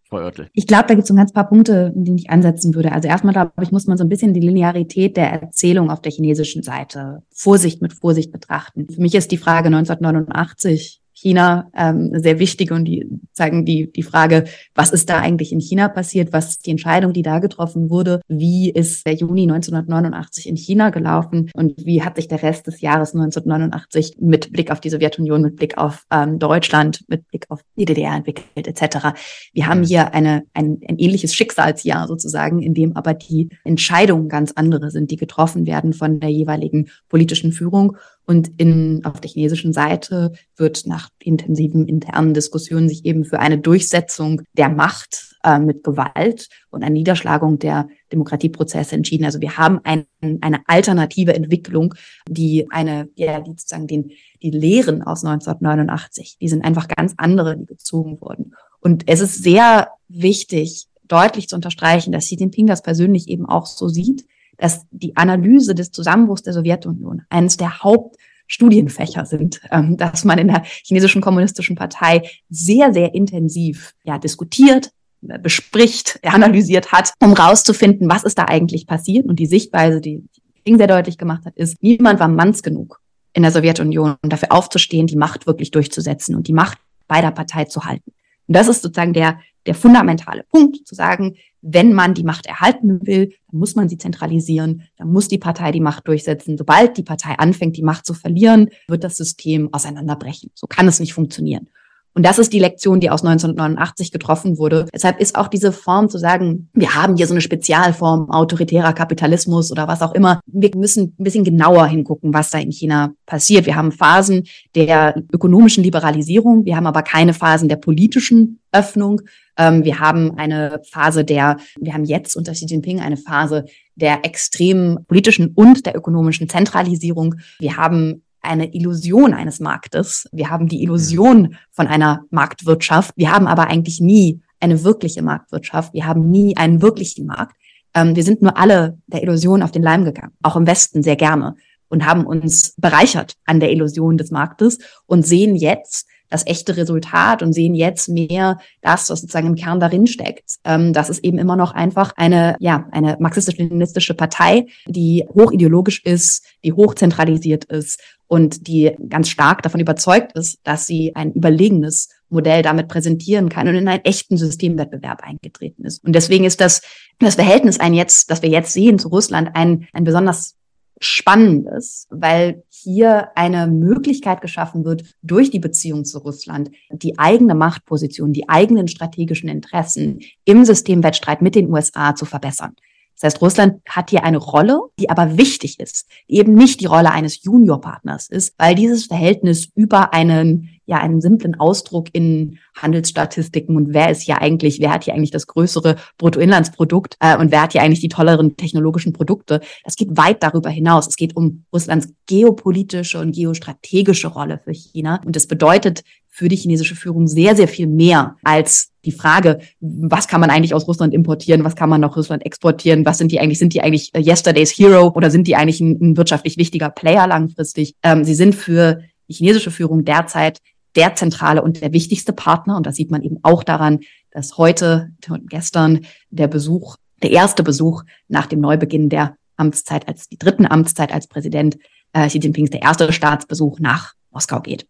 Ich glaube, da gibt es so ein ganz paar Punkte, in denen ich ansetzen würde. Also erstmal, glaube ich, muss man so ein bisschen die Linearität der Erzählung auf der chinesischen Seite Vorsicht mit Vorsicht betrachten. Für mich ist die Frage 1989 China ähm, sehr wichtig und die zeigen die, die Frage, was ist da eigentlich in China passiert? Was ist die Entscheidung, die da getroffen wurde? Wie ist der Juni 1989 in China gelaufen? Und wie hat sich der Rest des Jahres 1989 mit Blick auf die Sowjetunion, mit Blick auf ähm, Deutschland, mit Blick auf die DDR entwickelt, etc.? Wir haben hier eine, ein, ein ähnliches Schicksalsjahr sozusagen, in dem aber die Entscheidungen ganz andere sind, die getroffen werden von der jeweiligen politischen Führung. Und in, auf der chinesischen Seite wird nach intensiven internen Diskussionen sich eben für eine Durchsetzung der Macht äh, mit Gewalt und eine Niederschlagung der Demokratieprozesse entschieden. Also wir haben ein, eine alternative Entwicklung, die eine, ja, die sozusagen den, die Lehren aus 1989, die sind einfach ganz andere, die gezogen wurden. Und es ist sehr wichtig, deutlich zu unterstreichen, dass Xi Jinping das persönlich eben auch so sieht, dass die Analyse des Zusammenbruchs der Sowjetunion eines der Hauptstudienfächer sind, ähm, dass man in der chinesischen kommunistischen Partei sehr, sehr intensiv ja, diskutiert, äh, bespricht, analysiert hat, um rauszufinden, was ist da eigentlich passiert. Und die Sichtweise, die Ding sehr deutlich gemacht hat, ist, niemand war manns genug in der Sowjetunion, um dafür aufzustehen, die Macht wirklich durchzusetzen und die Macht bei der Partei zu halten. Und das ist sozusagen der, der fundamentale Punkt, zu sagen, wenn man die Macht erhalten will, dann muss man sie zentralisieren, dann muss die Partei die Macht durchsetzen. Sobald die Partei anfängt, die Macht zu verlieren, wird das System auseinanderbrechen. So kann es nicht funktionieren. Und das ist die Lektion, die aus 1989 getroffen wurde. Deshalb ist auch diese Form zu sagen, wir haben hier so eine Spezialform autoritärer Kapitalismus oder was auch immer. Wir müssen ein bisschen genauer hingucken, was da in China passiert. Wir haben Phasen der ökonomischen Liberalisierung, wir haben aber keine Phasen der politischen Öffnung. Ähm, wir haben eine Phase der, wir haben jetzt unter Xi Jinping eine Phase der extremen politischen und der ökonomischen Zentralisierung. Wir haben eine Illusion eines Marktes. Wir haben die Illusion von einer Marktwirtschaft. Wir haben aber eigentlich nie eine wirkliche Marktwirtschaft. Wir haben nie einen wirklichen Markt. Ähm, wir sind nur alle der Illusion auf den Leim gegangen, auch im Westen sehr gerne und haben uns bereichert an der Illusion des Marktes und sehen jetzt, das echte Resultat und sehen jetzt mehr das, was sozusagen im Kern darin steckt. Ähm, das ist eben immer noch einfach eine, ja, eine marxistisch-leninistische Partei, die hochideologisch ist, die hochzentralisiert ist und die ganz stark davon überzeugt ist, dass sie ein überlegenes Modell damit präsentieren kann und in einen echten Systemwettbewerb eingetreten ist. Und deswegen ist das, das Verhältnis ein jetzt, das wir jetzt sehen zu Russland, ein, ein besonders Spannendes, weil hier eine Möglichkeit geschaffen wird, durch die Beziehung zu Russland die eigene Machtposition, die eigenen strategischen Interessen im Systemwettstreit mit den USA zu verbessern. Das heißt, Russland hat hier eine Rolle, die aber wichtig ist, die eben nicht die Rolle eines Juniorpartners ist, weil dieses Verhältnis über einen ja einen simplen Ausdruck in Handelsstatistiken und wer ist hier eigentlich, wer hat hier eigentlich das größere Bruttoinlandsprodukt äh, und wer hat hier eigentlich die tolleren technologischen Produkte. Das geht weit darüber hinaus. Es geht um Russlands geopolitische und geostrategische Rolle für China und das bedeutet für die chinesische Führung sehr, sehr viel mehr als die Frage, was kann man eigentlich aus Russland importieren, was kann man nach Russland exportieren, was sind die eigentlich, sind die eigentlich yesterday's hero oder sind die eigentlich ein, ein wirtschaftlich wichtiger Player langfristig? Ähm, sie sind für die chinesische Führung derzeit der zentrale und der wichtigste Partner. Und das sieht man eben auch daran, dass heute und gestern der Besuch, der erste Besuch nach dem Neubeginn der Amtszeit als die dritten Amtszeit als Präsident äh, Xi Jinpings der erste Staatsbesuch nach Moskau geht.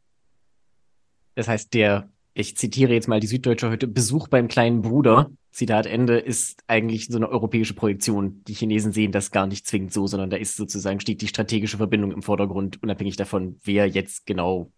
Das heißt, der, ich zitiere jetzt mal die Süddeutsche heute, Besuch beim kleinen Bruder, Zitat Ende, ist eigentlich so eine europäische Projektion. Die Chinesen sehen das gar nicht zwingend so, sondern da ist sozusagen, steht die strategische Verbindung im Vordergrund, unabhängig davon, wer jetzt genau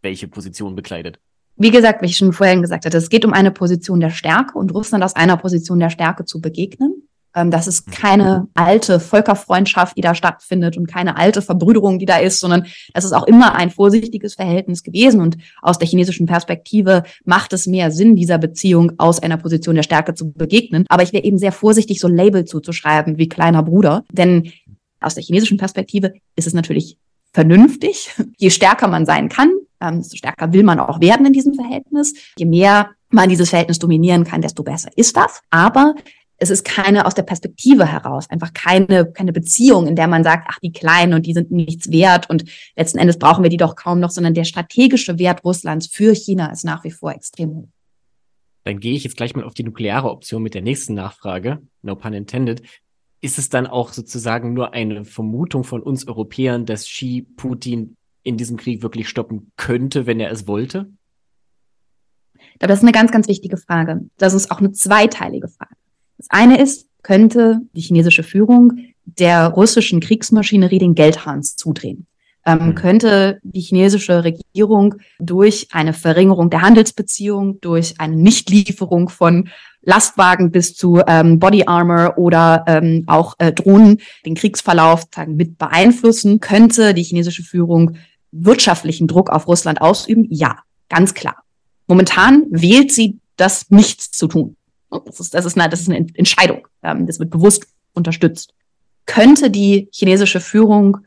welche Position bekleidet. Wie gesagt, wie ich schon vorhin gesagt hatte, es geht um eine Position der Stärke und Russland aus einer Position der Stärke zu begegnen. Ähm, das ist keine alte Völkerfreundschaft, die da stattfindet und keine alte Verbrüderung, die da ist, sondern das ist auch immer ein vorsichtiges Verhältnis gewesen. Und aus der chinesischen Perspektive macht es mehr Sinn, dieser Beziehung aus einer Position der Stärke zu begegnen. Aber ich wäre eben sehr vorsichtig, so Label zuzuschreiben wie kleiner Bruder. Denn aus der chinesischen Perspektive ist es natürlich vernünftig. Je stärker man sein kann, ähm, desto stärker will man auch werden in diesem Verhältnis. Je mehr man dieses Verhältnis dominieren kann, desto besser ist das. Aber es ist keine aus der Perspektive heraus, einfach keine, keine Beziehung, in der man sagt, ach, die Kleinen und die sind nichts wert und letzten Endes brauchen wir die doch kaum noch, sondern der strategische Wert Russlands für China ist nach wie vor extrem hoch. Dann gehe ich jetzt gleich mal auf die nukleare Option mit der nächsten Nachfrage. No pun intended. Ist es dann auch sozusagen nur eine Vermutung von uns Europäern, dass Xi Putin in diesem Krieg wirklich stoppen könnte, wenn er es wollte? Das ist eine ganz, ganz wichtige Frage. Das ist auch eine zweiteilige Frage. Das eine ist, könnte die chinesische Führung der russischen Kriegsmaschinerie den Geldhahn zudrehen? Ähm, mhm. könnte die chinesische Regierung durch eine Verringerung der Handelsbeziehung, durch eine Nichtlieferung von Lastwagen bis zu ähm, Body Armor oder ähm, auch äh, Drohnen den Kriegsverlauf sagen, mit beeinflussen? Könnte die chinesische Führung wirtschaftlichen Druck auf Russland ausüben? Ja, ganz klar. Momentan wählt sie das nicht zu tun. Das ist, das ist, eine, das ist eine Entscheidung. Ähm, das wird bewusst unterstützt. Könnte die chinesische Führung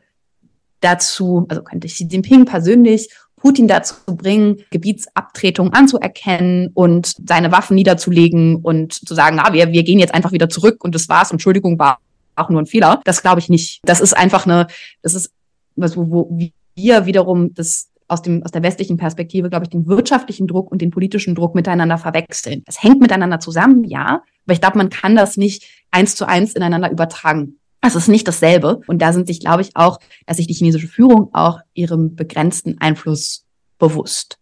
dazu, also könnte Xi Jinping persönlich Putin dazu bringen, Gebietsabtretung anzuerkennen und seine Waffen niederzulegen und zu sagen, ah, wir, wir gehen jetzt einfach wieder zurück und das war's, Entschuldigung, war auch nur ein Fehler. Das glaube ich nicht. Das ist einfach eine, das ist was, wo, wo wir wiederum das aus, dem, aus der westlichen Perspektive, glaube ich, den wirtschaftlichen Druck und den politischen Druck miteinander verwechseln. Es hängt miteinander zusammen, ja, aber ich glaube, man kann das nicht eins zu eins ineinander übertragen. Es ist nicht dasselbe. Und da sind sich, glaube ich, auch, dass sich die chinesische Führung auch ihrem begrenzten Einfluss bewusst.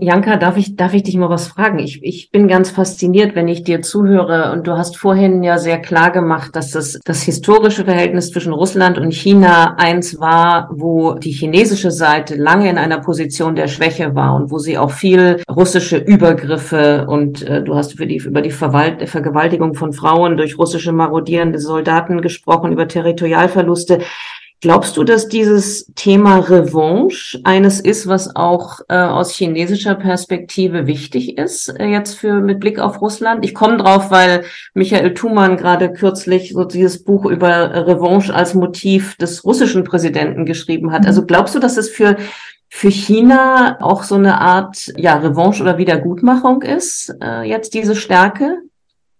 Janka, darf ich, darf ich dich mal was fragen? Ich, ich bin ganz fasziniert, wenn ich dir zuhöre. Und du hast vorhin ja sehr klar gemacht, dass das, das historische Verhältnis zwischen Russland und China eins war, wo die chinesische Seite lange in einer Position der Schwäche war und wo sie auch viel russische Übergriffe und äh, du hast über die, über die Verwalt Vergewaltigung von Frauen durch russische marodierende Soldaten gesprochen, über Territorialverluste. Glaubst du, dass dieses Thema Revanche eines ist, was auch äh, aus chinesischer Perspektive wichtig ist, äh, jetzt für mit Blick auf Russland? Ich komme drauf, weil Michael Thumann gerade kürzlich so dieses Buch über Revanche als Motiv des russischen Präsidenten geschrieben hat. Also glaubst du, dass es für für China auch so eine Art ja, Revanche oder Wiedergutmachung ist, äh, jetzt diese Stärke?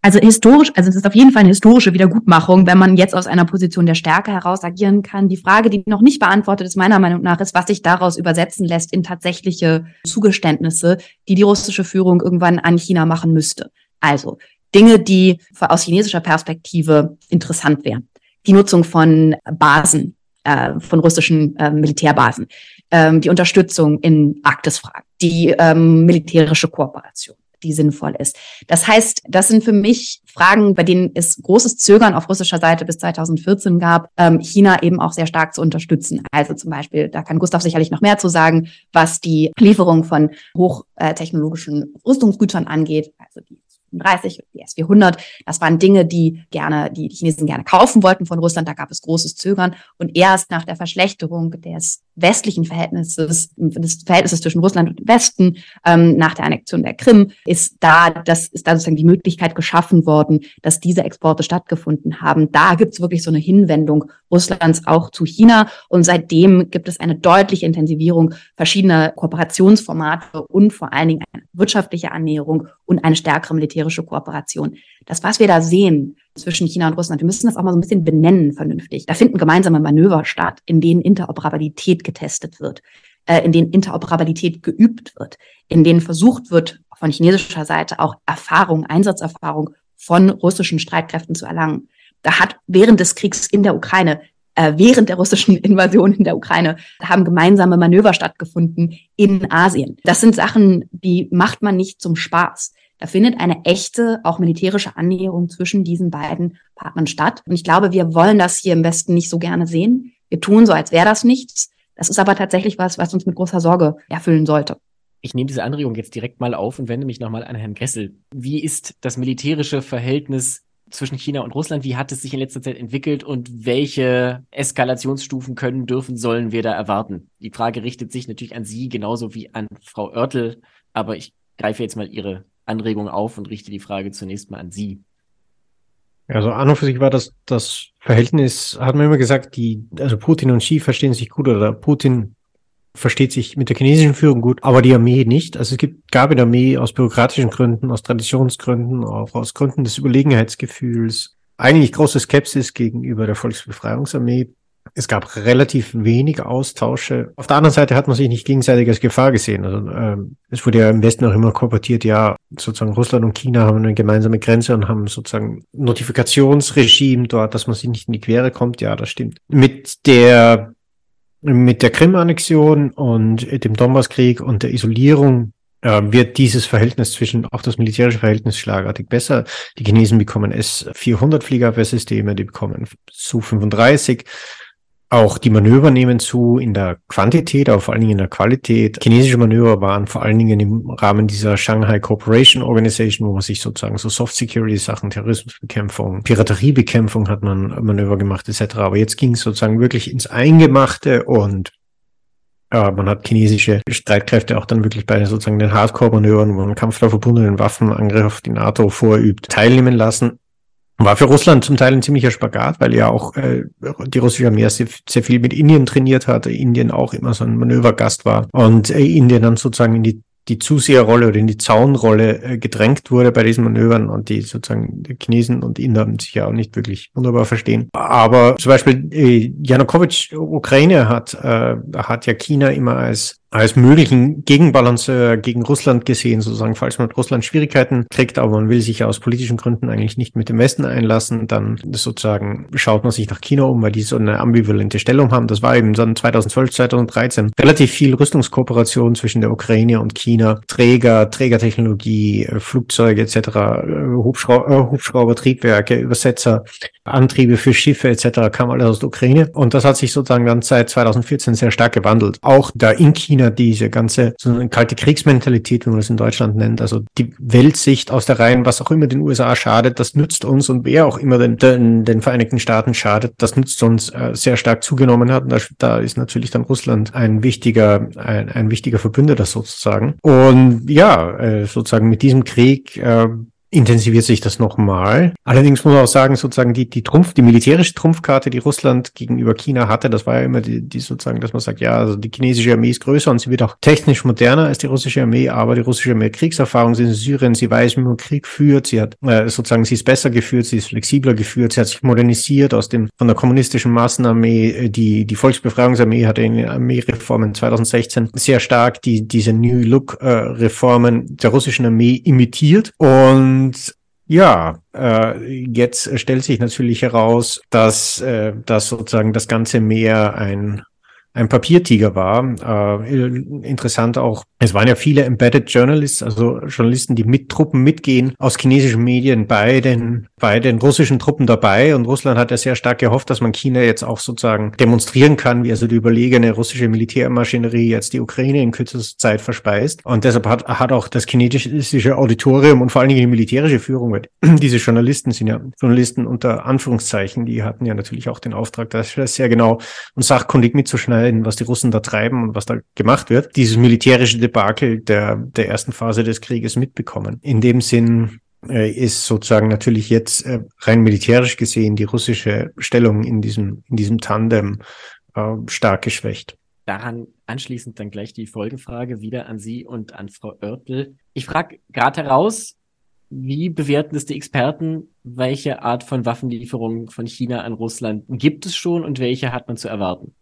Also historisch, also es ist auf jeden Fall eine historische Wiedergutmachung, wenn man jetzt aus einer Position der Stärke heraus agieren kann. Die Frage, die noch nicht beantwortet ist, meiner Meinung nach, ist, was sich daraus übersetzen lässt in tatsächliche Zugeständnisse, die die russische Führung irgendwann an China machen müsste. Also Dinge, die aus chinesischer Perspektive interessant wären. Die Nutzung von Basen, äh, von russischen äh, Militärbasen, ähm, die Unterstützung in Arktisfragen, die ähm, militärische Kooperation die sinnvoll ist. Das heißt, das sind für mich Fragen, bei denen es großes Zögern auf russischer Seite bis 2014 gab, ähm, China eben auch sehr stark zu unterstützen. Also zum Beispiel, da kann Gustav sicherlich noch mehr zu sagen, was die Lieferung von hochtechnologischen Rüstungsgütern angeht, also die 35 die S400. Das waren Dinge, die gerne, die, die Chinesen gerne kaufen wollten von Russland. Da gab es großes Zögern. Und erst nach der Verschlechterung des westlichen Verhältnisses, des Verhältnisses zwischen Russland und dem Westen, ähm, nach der Annexion der Krim, ist da, das ist da sozusagen die Möglichkeit geschaffen worden, dass diese Exporte stattgefunden haben. Da gibt es wirklich so eine Hinwendung Russlands auch zu China. Und seitdem gibt es eine deutliche Intensivierung verschiedener Kooperationsformate und vor allen Dingen eine wirtschaftliche Annäherung und eine stärkere militärische Kooperation. Das, was wir da sehen zwischen China und Russland, wir müssen das auch mal so ein bisschen benennen vernünftig. Da finden gemeinsame Manöver statt, in denen Interoperabilität getestet wird, äh, in denen Interoperabilität geübt wird, in denen versucht wird, von chinesischer Seite auch Erfahrung, Einsatzerfahrung von russischen Streitkräften zu erlangen. Da hat während des Kriegs in der Ukraine äh, während der russischen Invasion in der Ukraine haben gemeinsame Manöver stattgefunden in Asien. Das sind Sachen, die macht man nicht zum Spaß. Da findet eine echte, auch militärische Annäherung zwischen diesen beiden Partnern statt. Und ich glaube, wir wollen das hier im Westen nicht so gerne sehen. Wir tun so, als wäre das nichts. Das ist aber tatsächlich was, was uns mit großer Sorge erfüllen sollte. Ich nehme diese Anregung jetzt direkt mal auf und wende mich nochmal an Herrn Gressel. Wie ist das militärische Verhältnis zwischen China und Russland? Wie hat es sich in letzter Zeit entwickelt und welche Eskalationsstufen können, dürfen, sollen wir da erwarten? Die Frage richtet sich natürlich an Sie genauso wie an Frau Oertel, aber ich greife jetzt mal Ihre Anregung auf und richte die Frage zunächst mal an Sie. Also an und für sich war das, das Verhältnis, hat man immer gesagt, die, also Putin und Xi verstehen sich gut oder Putin versteht sich mit der chinesischen Führung gut, aber die Armee nicht. Also es gibt, gab in der Armee aus bürokratischen Gründen, aus Traditionsgründen, auch aus Gründen des Überlegenheitsgefühls eigentlich große Skepsis gegenüber der Volksbefreiungsarmee. Es gab relativ wenig Austausche. Auf der anderen Seite hat man sich nicht gegenseitig als Gefahr gesehen. Also ähm, es wurde ja im Westen auch immer korportiert, ja, sozusagen Russland und China haben eine gemeinsame Grenze und haben sozusagen Notifikationsregime dort, dass man sich nicht in die Quere kommt. Ja, das stimmt. Mit der mit der Krim-Annexion und dem Donbasskrieg und der Isolierung äh, wird dieses Verhältnis zwischen, auch das militärische Verhältnis schlagartig besser. Die Chinesen bekommen S-400 Fliegerabwehrsysteme, die bekommen Su-35 auch die Manöver nehmen zu in der Quantität, aber vor allen Dingen in der Qualität. Chinesische Manöver waren vor allen Dingen im Rahmen dieser Shanghai Cooperation Organization, wo man sich sozusagen so Soft Security Sachen, Terrorismusbekämpfung, Pirateriebekämpfung hat man Manöver gemacht etc. Aber jetzt ging es sozusagen wirklich ins Eingemachte und ja, man hat chinesische Streitkräfte auch dann wirklich bei sozusagen den Hardcore-Manövern, wo man kampfverbundenen Waffenangriff auf die NATO vorübt, teilnehmen lassen. War für Russland zum Teil ein ziemlicher Spagat, weil ja auch äh, die russische Armee sehr, sehr viel mit Indien trainiert hatte, Indien auch immer so ein Manövergast war und äh, Indien dann sozusagen in die die Zuseherrolle oder in die Zaunrolle äh, gedrängt wurde bei diesen Manövern und die sozusagen Chinesen und Inder sich ja auch nicht wirklich wunderbar verstehen. Aber zum Beispiel äh, Janukowitsch Ukraine hat, äh, hat ja China immer als als möglichen Gegenbalanceur gegen Russland gesehen, sozusagen, falls man mit Russland Schwierigkeiten kriegt, aber man will sich aus politischen Gründen eigentlich nicht mit dem Westen einlassen, dann sozusagen schaut man sich nach China um, weil die so eine ambivalente Stellung haben. Das war eben dann 2012, 2013 relativ viel Rüstungskooperation zwischen der Ukraine und China, Träger, Trägertechnologie, Flugzeuge etc., äh, Hubschrauber, äh, Hubschrauber Triebwerke, Übersetzer, Antriebe für Schiffe etc. kam alles aus der Ukraine und das hat sich sozusagen dann seit 2014 sehr stark gewandelt. Auch da in China diese ganze so eine kalte Kriegsmentalität, wie man es in Deutschland nennt, also die Weltsicht aus der Reihen, was auch immer den USA schadet, das nützt uns und wer auch immer den, den, den Vereinigten Staaten schadet, das nützt uns äh, sehr stark zugenommen hat. Und da, da ist natürlich dann Russland ein wichtiger, ein, ein wichtiger Verbündeter sozusagen. Und ja, äh, sozusagen mit diesem Krieg äh, intensiviert sich das nochmal. Allerdings muss man auch sagen, sozusagen die, die Trumpf, die militärische Trumpfkarte, die Russland gegenüber China hatte, das war ja immer die, die sozusagen, dass man sagt, ja, also die chinesische Armee ist größer und sie wird auch technisch moderner als die russische Armee, aber die russische Armee hat Kriegserfahrung, sie ist in Syrien, sie weiß, wie man Krieg führt, sie hat äh, sozusagen, sie ist besser geführt, sie ist flexibler geführt, sie hat sich modernisiert aus dem, von der kommunistischen Massenarmee, äh, die, die Volksbefreiungsarmee hatte in den Armeereformen 2016 sehr stark die, diese New Look äh, Reformen der russischen Armee imitiert und und ja, äh, jetzt stellt sich natürlich heraus, dass, äh, dass sozusagen das Ganze mehr ein ein Papiertiger war. Äh, interessant auch, es waren ja viele Embedded Journalists, also Journalisten, die mit Truppen mitgehen, aus chinesischen Medien bei den, bei den russischen Truppen dabei. Und Russland hat ja sehr stark gehofft, dass man China jetzt auch sozusagen demonstrieren kann, wie also die überlegene russische Militärmaschinerie jetzt die Ukraine in kürzester Zeit verspeist. Und deshalb hat, hat auch das chinesische Auditorium und vor allen Dingen die militärische Führung, weil diese Journalisten sind ja Journalisten unter Anführungszeichen, die hatten ja natürlich auch den Auftrag, das sehr genau und sachkundig mitzuschneiden entscheiden, was die Russen da treiben und was da gemacht wird, dieses militärische Debakel der, der ersten Phase des Krieges mitbekommen. In dem Sinn äh, ist sozusagen natürlich jetzt äh, rein militärisch gesehen die russische Stellung in diesem, in diesem Tandem äh, stark geschwächt. Daran anschließend dann gleich die Folgefrage wieder an Sie und an Frau Oertel. Ich frage gerade heraus, wie bewerten es die Experten? Welche Art von Waffenlieferungen von China an Russland gibt es schon und welche hat man zu erwarten?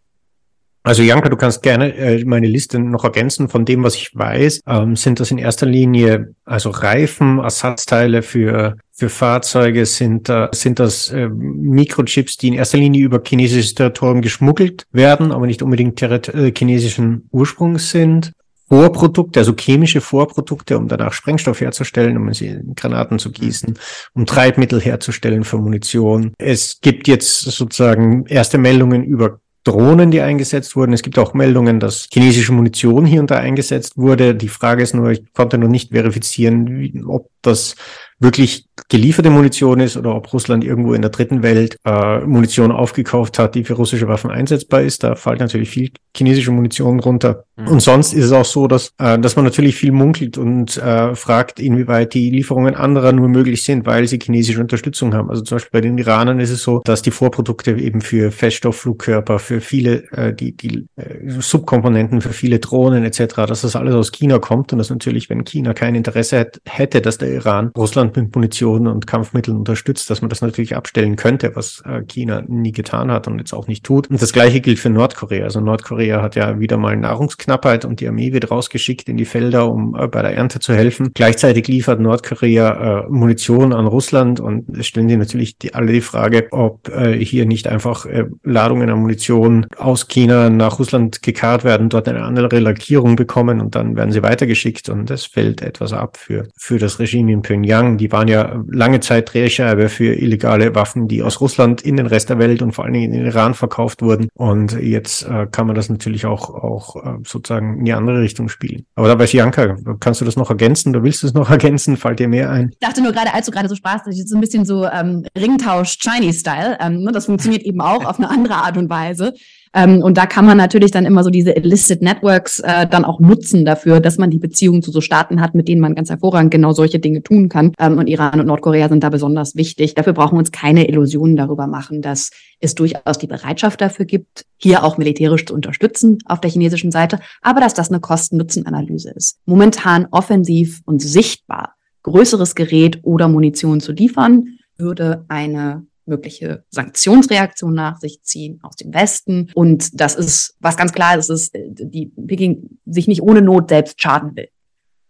Also Janka, du kannst gerne äh, meine Liste noch ergänzen. Von dem, was ich weiß, ähm, sind das in erster Linie also Reifen, Ersatzteile für für Fahrzeuge sind, sind das äh, Mikrochips, die in erster Linie über chinesisches Territorium geschmuggelt werden, aber nicht unbedingt äh, chinesischen Ursprungs sind. Vorprodukte, also chemische Vorprodukte, um danach Sprengstoff herzustellen, um sie in Granaten zu gießen, um Treibmittel herzustellen für Munition. Es gibt jetzt sozusagen erste Meldungen über Drohnen, die eingesetzt wurden. Es gibt auch Meldungen, dass chinesische Munition hier und da eingesetzt wurde. Die Frage ist nur, ich konnte noch nicht verifizieren, ob das wirklich gelieferte Munition ist oder ob Russland irgendwo in der dritten Welt äh, Munition aufgekauft hat, die für russische Waffen einsetzbar ist. Da fällt natürlich viel chinesische Munition runter. Mhm. Und sonst ist es auch so, dass, äh, dass man natürlich viel munkelt und äh, fragt, inwieweit die Lieferungen anderer nur möglich sind, weil sie chinesische Unterstützung haben. Also zum Beispiel bei den Iranern ist es so, dass die Vorprodukte eben für Feststoffflugkörper, für viele, äh, die, die äh, Subkomponenten für viele Drohnen etc., dass das alles aus China kommt und dass natürlich, wenn China kein Interesse hätte, dass da Iran Russland mit Munition und Kampfmitteln unterstützt, dass man das natürlich abstellen könnte, was äh, China nie getan hat und jetzt auch nicht tut. Und das gleiche gilt für Nordkorea. Also Nordkorea hat ja wieder mal Nahrungsknappheit und die Armee wird rausgeschickt in die Felder, um äh, bei der Ernte zu helfen. Gleichzeitig liefert Nordkorea äh, Munition an Russland und stellen die natürlich die, alle die Frage, ob hier nicht einfach Ladungen an Munition aus China nach Russland gekarrt werden, dort eine andere Lackierung bekommen und dann werden sie weitergeschickt und das fällt etwas ab für, für das Regime in Pyongyang. Die waren ja lange Zeit Drehscheibe für illegale Waffen, die aus Russland in den Rest der Welt und vor allen Dingen in den Iran verkauft wurden. Und jetzt äh, kann man das natürlich auch, auch äh, sozusagen in die andere Richtung spielen. Aber da weiß Janka, kannst du das noch ergänzen? Du willst es noch ergänzen? Fällt dir mehr ein? Ich dachte nur gerade, als du gerade so sprachst, das ist so ein bisschen so ähm, Ringtausch Chinese-Style. Ähm, ne? Das funktioniert eben auch auf eine andere Art und Weise. Ähm, und da kann man natürlich dann immer so diese Illicit Networks äh, dann auch nutzen dafür, dass man die Beziehungen zu so Staaten hat, mit denen man ganz hervorragend genau solche Dinge tun kann. Ähm, und Iran und Nordkorea sind da besonders wichtig. Dafür brauchen wir uns keine Illusionen darüber machen, dass es durchaus die Bereitschaft dafür gibt, hier auch militärisch zu unterstützen auf der chinesischen Seite, aber dass das eine Kosten-Nutzen-Analyse ist. Momentan offensiv und sichtbar größeres Gerät oder Munition zu liefern, würde eine mögliche Sanktionsreaktion nach sich ziehen aus dem Westen. Und das ist, was ganz klar ist, ist, die Peking sich nicht ohne Not selbst schaden will.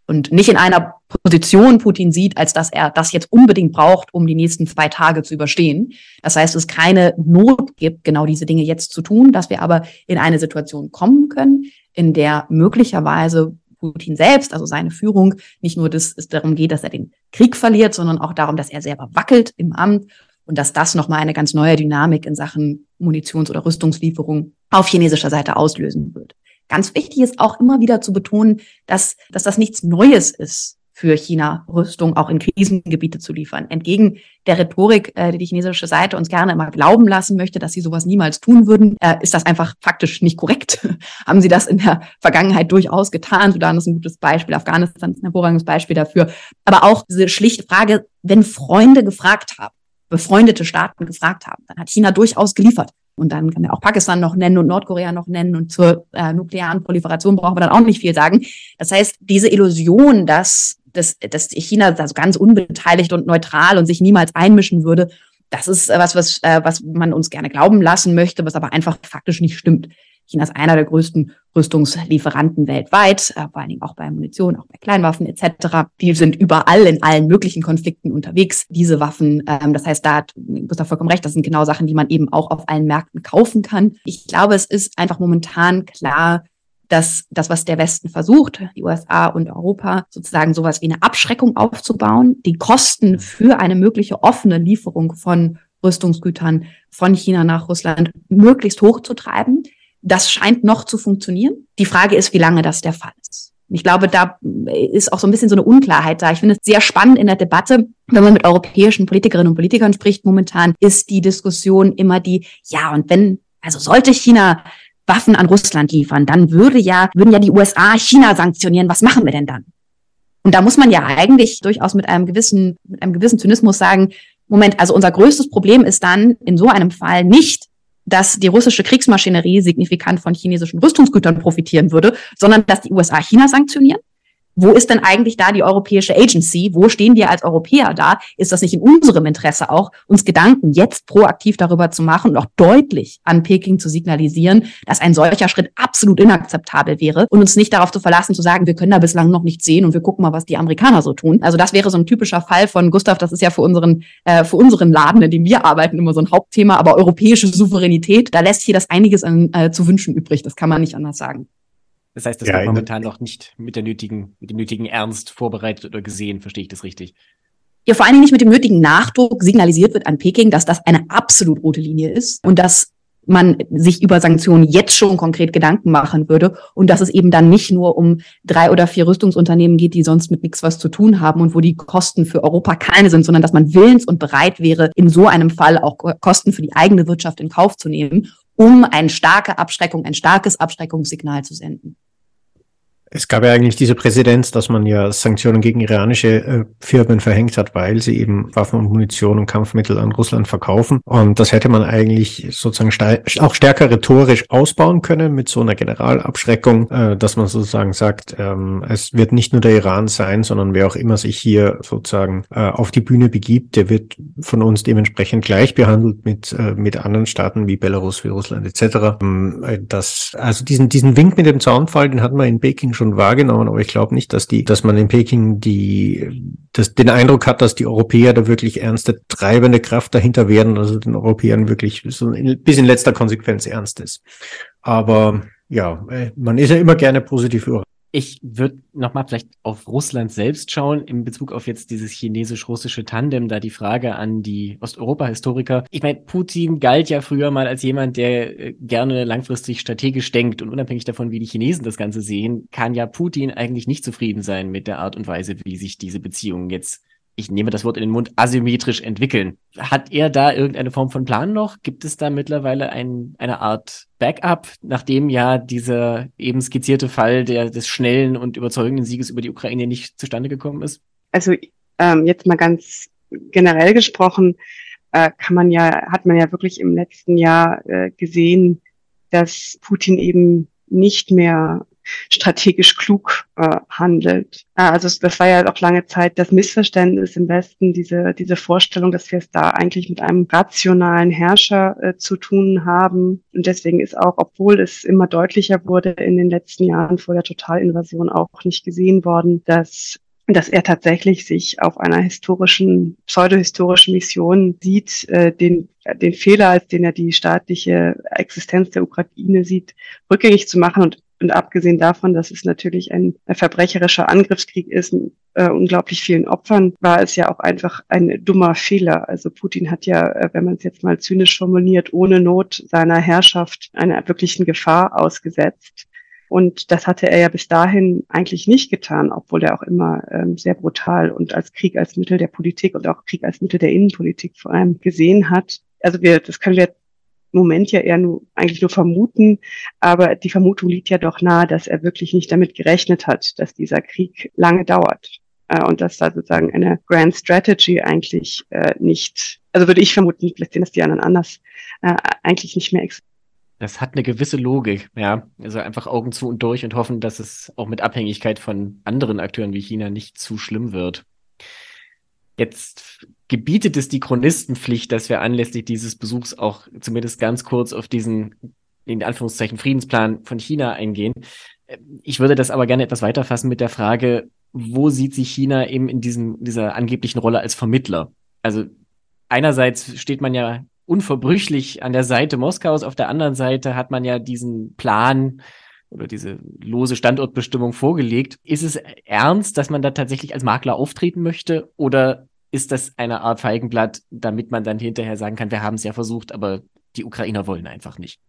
Und nicht in einer Position Putin sieht, als dass er das jetzt unbedingt braucht, um die nächsten zwei Tage zu überstehen. Das heißt, es keine Not gibt, genau diese Dinge jetzt zu tun, dass wir aber in eine Situation kommen können, in der möglicherweise Putin selbst, also seine Führung, nicht nur das, es darum geht, dass er den Krieg verliert, sondern auch darum, dass er selber wackelt im Amt und dass das nochmal eine ganz neue Dynamik in Sachen Munitions- oder Rüstungslieferung auf chinesischer Seite auslösen wird. Ganz wichtig ist auch immer wieder zu betonen, dass, dass das nichts Neues ist für China, Rüstung auch in Krisengebiete zu liefern. Entgegen der Rhetorik, äh, die die chinesische Seite uns gerne immer glauben lassen möchte, dass sie sowas niemals tun würden, äh, ist das einfach faktisch nicht korrekt. Haben sie das in der Vergangenheit durchaus getan. Sudan ist ein gutes Beispiel, Afghanistan ist ein hervorragendes Beispiel dafür. Aber auch diese schlichte Frage, wenn Freunde gefragt haben, befreundete Staaten gefragt haben. Dann hat China durchaus geliefert. Und dann kann er auch Pakistan noch nennen und Nordkorea noch nennen. Und zur äh, nuklearen Proliferation brauchen wir dann auch nicht viel sagen. Das heißt, diese Illusion, dass, dass, dass China also ganz unbeteiligt und neutral und sich niemals einmischen würde, das ist was, was, äh, was man uns gerne glauben lassen möchte, was aber einfach faktisch nicht stimmt. China ist einer der größten Rüstungslieferanten weltweit, äh, vor allen Dingen auch bei Munition, auch bei Kleinwaffen etc. Die sind überall in allen möglichen Konflikten unterwegs, diese Waffen. Ähm, das heißt, da hat Gustav vollkommen recht, das sind genau Sachen, die man eben auch auf allen Märkten kaufen kann. Ich glaube, es ist einfach momentan klar, dass das, was der Westen versucht, die USA und Europa, sozusagen sowas wie eine Abschreckung aufzubauen, die Kosten für eine mögliche offene Lieferung von Rüstungsgütern von China nach Russland möglichst hoch zu treiben. Das scheint noch zu funktionieren. Die Frage ist, wie lange das der Fall ist. Ich glaube, da ist auch so ein bisschen so eine Unklarheit da. Ich finde es sehr spannend in der Debatte, wenn man mit europäischen Politikerinnen und Politikern spricht. Momentan ist die Diskussion immer die, ja, und wenn, also sollte China Waffen an Russland liefern, dann würde ja, würden ja die USA China sanktionieren. Was machen wir denn dann? Und da muss man ja eigentlich durchaus mit einem gewissen, mit einem gewissen Zynismus sagen, Moment, also unser größtes Problem ist dann in so einem Fall nicht, dass die russische Kriegsmaschinerie signifikant von chinesischen Rüstungsgütern profitieren würde, sondern dass die USA China sanktionieren wo ist denn eigentlich da die europäische Agency? Wo stehen wir als Europäer da? Ist das nicht in unserem Interesse auch, uns Gedanken jetzt proaktiv darüber zu machen und auch deutlich an Peking zu signalisieren, dass ein solcher Schritt absolut inakzeptabel wäre und uns nicht darauf zu verlassen, zu sagen, wir können da bislang noch nichts sehen und wir gucken mal, was die Amerikaner so tun. Also das wäre so ein typischer Fall von Gustav, das ist ja für unseren, äh, für unseren Laden, in dem wir arbeiten, immer so ein Hauptthema, aber europäische Souveränität, da lässt hier das einiges an, äh, zu wünschen übrig. Das kann man nicht anders sagen. Das heißt, das ja, wird momentan noch nicht mit der nötigen, mit dem nötigen Ernst vorbereitet oder gesehen, verstehe ich das richtig? Ja, vor allen Dingen nicht mit dem nötigen Nachdruck signalisiert wird an Peking, dass das eine absolut rote Linie ist und dass man sich über Sanktionen jetzt schon konkret Gedanken machen würde und dass es eben dann nicht nur um drei oder vier Rüstungsunternehmen geht, die sonst mit nichts was zu tun haben und wo die Kosten für Europa keine sind, sondern dass man willens und bereit wäre, in so einem Fall auch Kosten für die eigene Wirtschaft in Kauf zu nehmen, um eine starke Abschreckung, ein starkes Abschreckungssignal zu senden. Es gab ja eigentlich diese Präzedenz, dass man ja Sanktionen gegen iranische äh, Firmen verhängt hat, weil sie eben Waffen und Munition und Kampfmittel an Russland verkaufen. Und das hätte man eigentlich sozusagen auch stärker rhetorisch ausbauen können mit so einer Generalabschreckung, äh, dass man sozusagen sagt, ähm, es wird nicht nur der Iran sein, sondern wer auch immer sich hier sozusagen äh, auf die Bühne begibt, der wird von uns dementsprechend gleich behandelt mit, äh, mit anderen Staaten wie Belarus, wie Russland etc. Ähm, äh, das, also diesen, diesen Wink mit dem Zaunfall, den hatten wir in Peking schon schon wahrgenommen, aber ich glaube nicht, dass die, dass man in Peking die, das, den Eindruck hat, dass die Europäer da wirklich ernste treibende Kraft dahinter werden, also den Europäern wirklich so in, bis in letzter Konsequenz ernst ist. Aber ja, äh, man ist ja immer gerne positiv ich würde nochmal vielleicht auf Russland selbst schauen, in Bezug auf jetzt dieses chinesisch-russische Tandem, da die Frage an die Osteuropa-Historiker. Ich meine, Putin galt ja früher mal als jemand, der äh, gerne langfristig strategisch denkt und unabhängig davon, wie die Chinesen das Ganze sehen, kann ja Putin eigentlich nicht zufrieden sein mit der Art und Weise, wie sich diese Beziehungen jetzt ich nehme das Wort in den Mund, asymmetrisch entwickeln. Hat er da irgendeine Form von Plan noch? Gibt es da mittlerweile ein, eine Art Backup, nachdem ja dieser eben skizzierte Fall der, des schnellen und überzeugenden Sieges über die Ukraine nicht zustande gekommen ist? Also ähm, jetzt mal ganz generell gesprochen, äh, kann man ja, hat man ja wirklich im letzten Jahr äh, gesehen, dass Putin eben nicht mehr strategisch klug äh, handelt. Äh, also das war ja auch lange Zeit das Missverständnis im Westen, diese, diese Vorstellung, dass wir es da eigentlich mit einem rationalen Herrscher äh, zu tun haben. Und deswegen ist auch, obwohl es immer deutlicher wurde in den letzten Jahren vor der Totalinvasion auch nicht gesehen worden, dass dass er tatsächlich sich auf einer historischen, pseudohistorischen Mission sieht, äh, den, den Fehler, als den er die staatliche Existenz der Ukraine sieht, rückgängig zu machen und und abgesehen davon, dass es natürlich ein verbrecherischer Angriffskrieg ist, äh, unglaublich vielen Opfern, war es ja auch einfach ein dummer Fehler. Also Putin hat ja, äh, wenn man es jetzt mal zynisch formuliert, ohne Not seiner Herrschaft einer wirklichen Gefahr ausgesetzt. Und das hatte er ja bis dahin eigentlich nicht getan, obwohl er auch immer ähm, sehr brutal und als Krieg als Mittel der Politik und auch Krieg als Mittel der Innenpolitik vor allem gesehen hat. Also wir, das können wir Moment ja eher nur, eigentlich nur vermuten, aber die Vermutung liegt ja doch nahe, dass er wirklich nicht damit gerechnet hat, dass dieser Krieg lange dauert äh, und dass da sozusagen eine Grand Strategy eigentlich äh, nicht, also würde ich vermuten, vielleicht sehen das die anderen anders, äh, eigentlich nicht mehr existiert. Das hat eine gewisse Logik, ja. Also einfach Augen zu und durch und hoffen, dass es auch mit Abhängigkeit von anderen Akteuren wie China nicht zu schlimm wird. Jetzt gebietet es die Chronistenpflicht, dass wir anlässlich dieses Besuchs auch zumindest ganz kurz auf diesen, in Anführungszeichen, Friedensplan von China eingehen. Ich würde das aber gerne etwas weiterfassen mit der Frage, wo sieht sich China eben in diesem, dieser angeblichen Rolle als Vermittler? Also einerseits steht man ja unverbrüchlich an der Seite Moskaus, auf der anderen Seite hat man ja diesen Plan, oder diese lose Standortbestimmung vorgelegt. Ist es ernst, dass man da tatsächlich als Makler auftreten möchte oder ist das eine Art Feigenblatt, damit man dann hinterher sagen kann, wir haben es ja versucht, aber die Ukrainer wollen einfach nicht?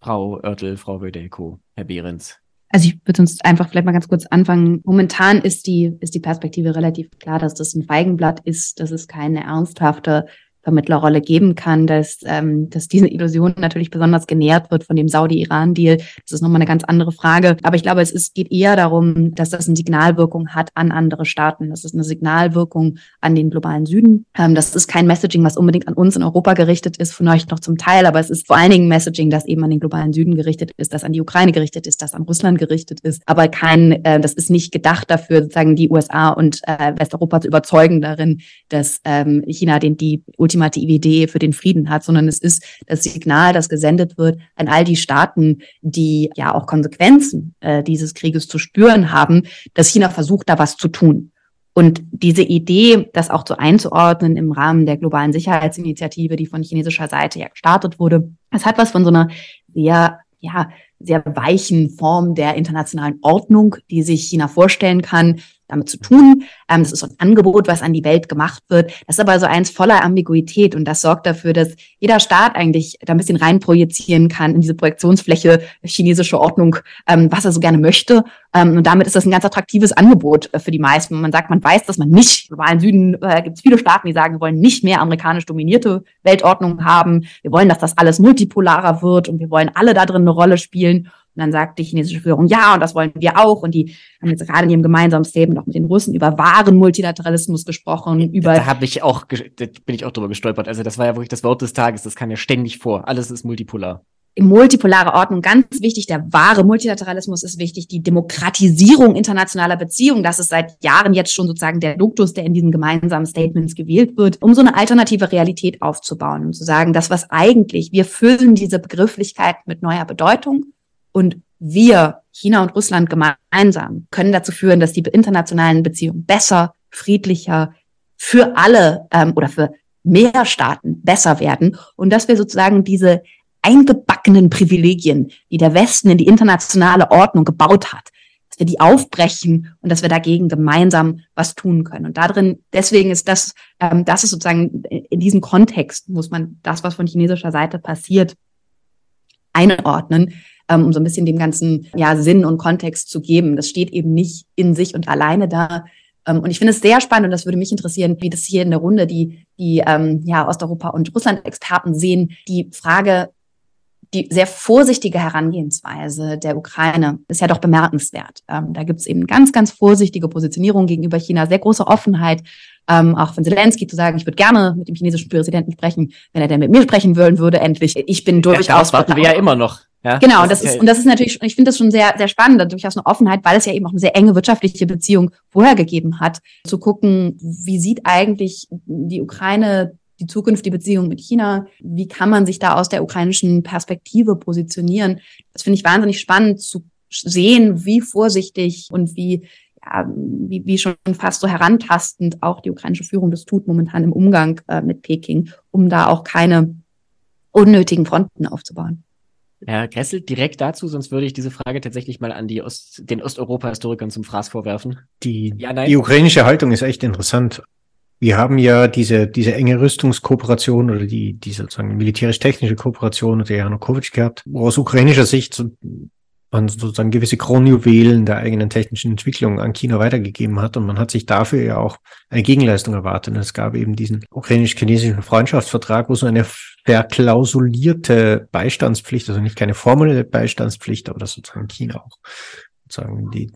Frau Oertel, Frau Wödelko, Herr Behrens. Also ich würde uns einfach vielleicht mal ganz kurz anfangen. Momentan ist die, ist die Perspektive relativ klar, dass das ein Feigenblatt ist, dass es keine ernsthafte Vermittlerrolle geben kann, dass, ähm, dass diese Illusion natürlich besonders genährt wird von dem Saudi-Iran-Deal. Das ist nochmal eine ganz andere Frage. Aber ich glaube, es ist, geht eher darum, dass das eine Signalwirkung hat an andere Staaten. Das ist eine Signalwirkung an den globalen Süden. Ähm, das ist kein Messaging, was unbedingt an uns in Europa gerichtet ist, vielleicht noch zum Teil, aber es ist vor allen Dingen Messaging, das eben an den globalen Süden gerichtet ist, das an die Ukraine gerichtet ist, das an Russland gerichtet ist. Aber kein, äh, das ist nicht gedacht dafür, sozusagen die USA und äh, Westeuropa zu überzeugen darin, dass ähm, China den die ultimative Idee für den Frieden hat, sondern es ist das Signal, das gesendet wird an all die Staaten, die ja auch Konsequenzen äh, dieses Krieges zu spüren haben, dass China versucht, da was zu tun. Und diese Idee, das auch so einzuordnen im Rahmen der globalen Sicherheitsinitiative, die von chinesischer Seite ja gestartet wurde, es hat was von so einer sehr, ja, sehr weichen Form der internationalen Ordnung, die sich China vorstellen kann, damit zu tun. Ähm, das ist ein Angebot, was an die Welt gemacht wird. Das ist aber so eins voller Ambiguität und das sorgt dafür, dass jeder Staat eigentlich da ein bisschen reinprojizieren kann in diese Projektionsfläche chinesische Ordnung, ähm, was er so gerne möchte. Ähm, und damit ist das ein ganz attraktives Angebot äh, für die meisten. Man sagt, man weiß, dass man nicht, im globalen Süden äh, gibt es viele Staaten, die sagen, wir wollen nicht mehr amerikanisch dominierte Weltordnung haben. Wir wollen, dass das alles multipolarer wird und wir wollen alle da drin eine Rolle spielen. Und dann sagt die chinesische Führung, ja, und das wollen wir auch. Und die haben jetzt gerade in ihrem gemeinsamen Statement auch mit den Russen über wahren Multilateralismus gesprochen. Über da habe ich auch, da bin ich auch drüber gestolpert. Also das war ja wirklich das Wort des Tages. Das kam ja ständig vor. Alles ist multipolar multipolare Ordnung ganz wichtig, der wahre Multilateralismus ist wichtig, die Demokratisierung internationaler Beziehungen, das ist seit Jahren jetzt schon sozusagen der Duktus, der in diesen gemeinsamen Statements gewählt wird, um so eine alternative Realität aufzubauen und zu sagen, das was eigentlich, wir füllen diese Begrifflichkeit mit neuer Bedeutung und wir, China und Russland gemeinsam, können dazu führen, dass die internationalen Beziehungen besser, friedlicher, für alle ähm, oder für mehr Staaten besser werden und dass wir sozusagen diese eingebackenen Privilegien, die der Westen in die internationale Ordnung gebaut hat, dass wir die aufbrechen und dass wir dagegen gemeinsam was tun können. Und darin, deswegen ist das, ähm, das ist sozusagen in diesem Kontext muss man das, was von chinesischer Seite passiert, einordnen, ähm, um so ein bisschen dem ganzen ja Sinn und Kontext zu geben. Das steht eben nicht in sich und alleine da. Ähm, und ich finde es sehr spannend und das würde mich interessieren, wie das hier in der Runde die, die ähm, ja, Osteuropa- und Russland-Experten sehen. Die Frage, die sehr vorsichtige Herangehensweise der Ukraine ist ja doch bemerkenswert. Ähm, da gibt es eben ganz, ganz vorsichtige Positionierung gegenüber China, sehr große Offenheit, ähm, auch von Zelensky zu sagen, ich würde gerne mit dem chinesischen Präsidenten sprechen, wenn er denn mit mir sprechen wollen würde, endlich. Ich bin durchaus. Ja, das warten wir ja immer noch. Ja, genau, das, das ist, und das ist natürlich, ich finde das schon sehr, sehr spannend, durchaus eine Offenheit, weil es ja eben auch eine sehr enge wirtschaftliche Beziehung vorher gegeben hat, zu gucken, wie sieht eigentlich die Ukraine die Zukunft, die Beziehung mit China. Wie kann man sich da aus der ukrainischen Perspektive positionieren? Das finde ich wahnsinnig spannend zu sehen, wie vorsichtig und wie ja, wie, wie schon fast so herantastend auch die ukrainische Führung das tut momentan im Umgang äh, mit Peking, um da auch keine unnötigen Fronten aufzubauen. Herr Gressel, direkt dazu, sonst würde ich diese Frage tatsächlich mal an die Ost, den Osteuropa-Historikern zum Fraß vorwerfen. Die, ja, die ukrainische Haltung ist echt interessant. Wir haben ja diese, diese enge Rüstungskooperation oder die, die sozusagen militärisch-technische Kooperation unter Janukowitsch gehabt, wo aus ukrainischer Sicht so, man sozusagen gewisse Kronjuwelen der eigenen technischen Entwicklung an China weitergegeben hat und man hat sich dafür ja auch eine Gegenleistung erwartet. Und es gab eben diesen ukrainisch-chinesischen Freundschaftsvertrag, wo so eine verklausulierte Beistandspflicht, also nicht keine formelle Beistandspflicht, aber das sozusagen China auch sozusagen die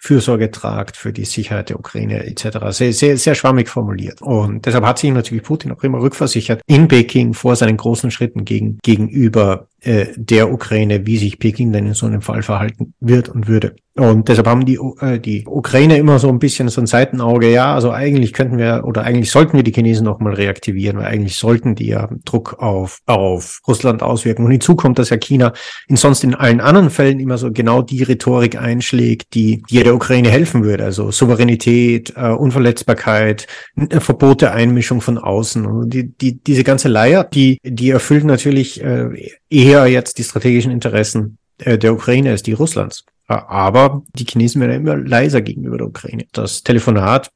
Fürsorge tragt für die Sicherheit der Ukraine etc. Sehr, sehr, sehr schwammig formuliert. Und deshalb hat sich natürlich Putin auch immer rückversichert in Peking vor seinen großen Schritten gegen, gegenüber äh, der Ukraine, wie sich Peking denn in so einem Fall verhalten wird und würde. Und deshalb haben die, äh, die Ukraine immer so ein bisschen so ein Seitenauge, ja, also eigentlich könnten wir oder eigentlich sollten wir die Chinesen noch mal reaktivieren, weil eigentlich sollten die ja Druck auf, auf Russland auswirken. Und hinzu kommt, dass ja China in sonst in allen anderen Fällen immer so genau die Rhetorik einschlägt, die, die der Ukraine helfen würde. Also Souveränität, äh, Unverletzbarkeit, äh, Verbot der Einmischung von außen. Und die, die, diese ganze Leier, die, die erfüllt natürlich äh, eher jetzt die strategischen Interessen äh, der Ukraine als die Russlands. Aber die Chinesen werden immer leiser gegenüber der Ukraine. Das Telefonat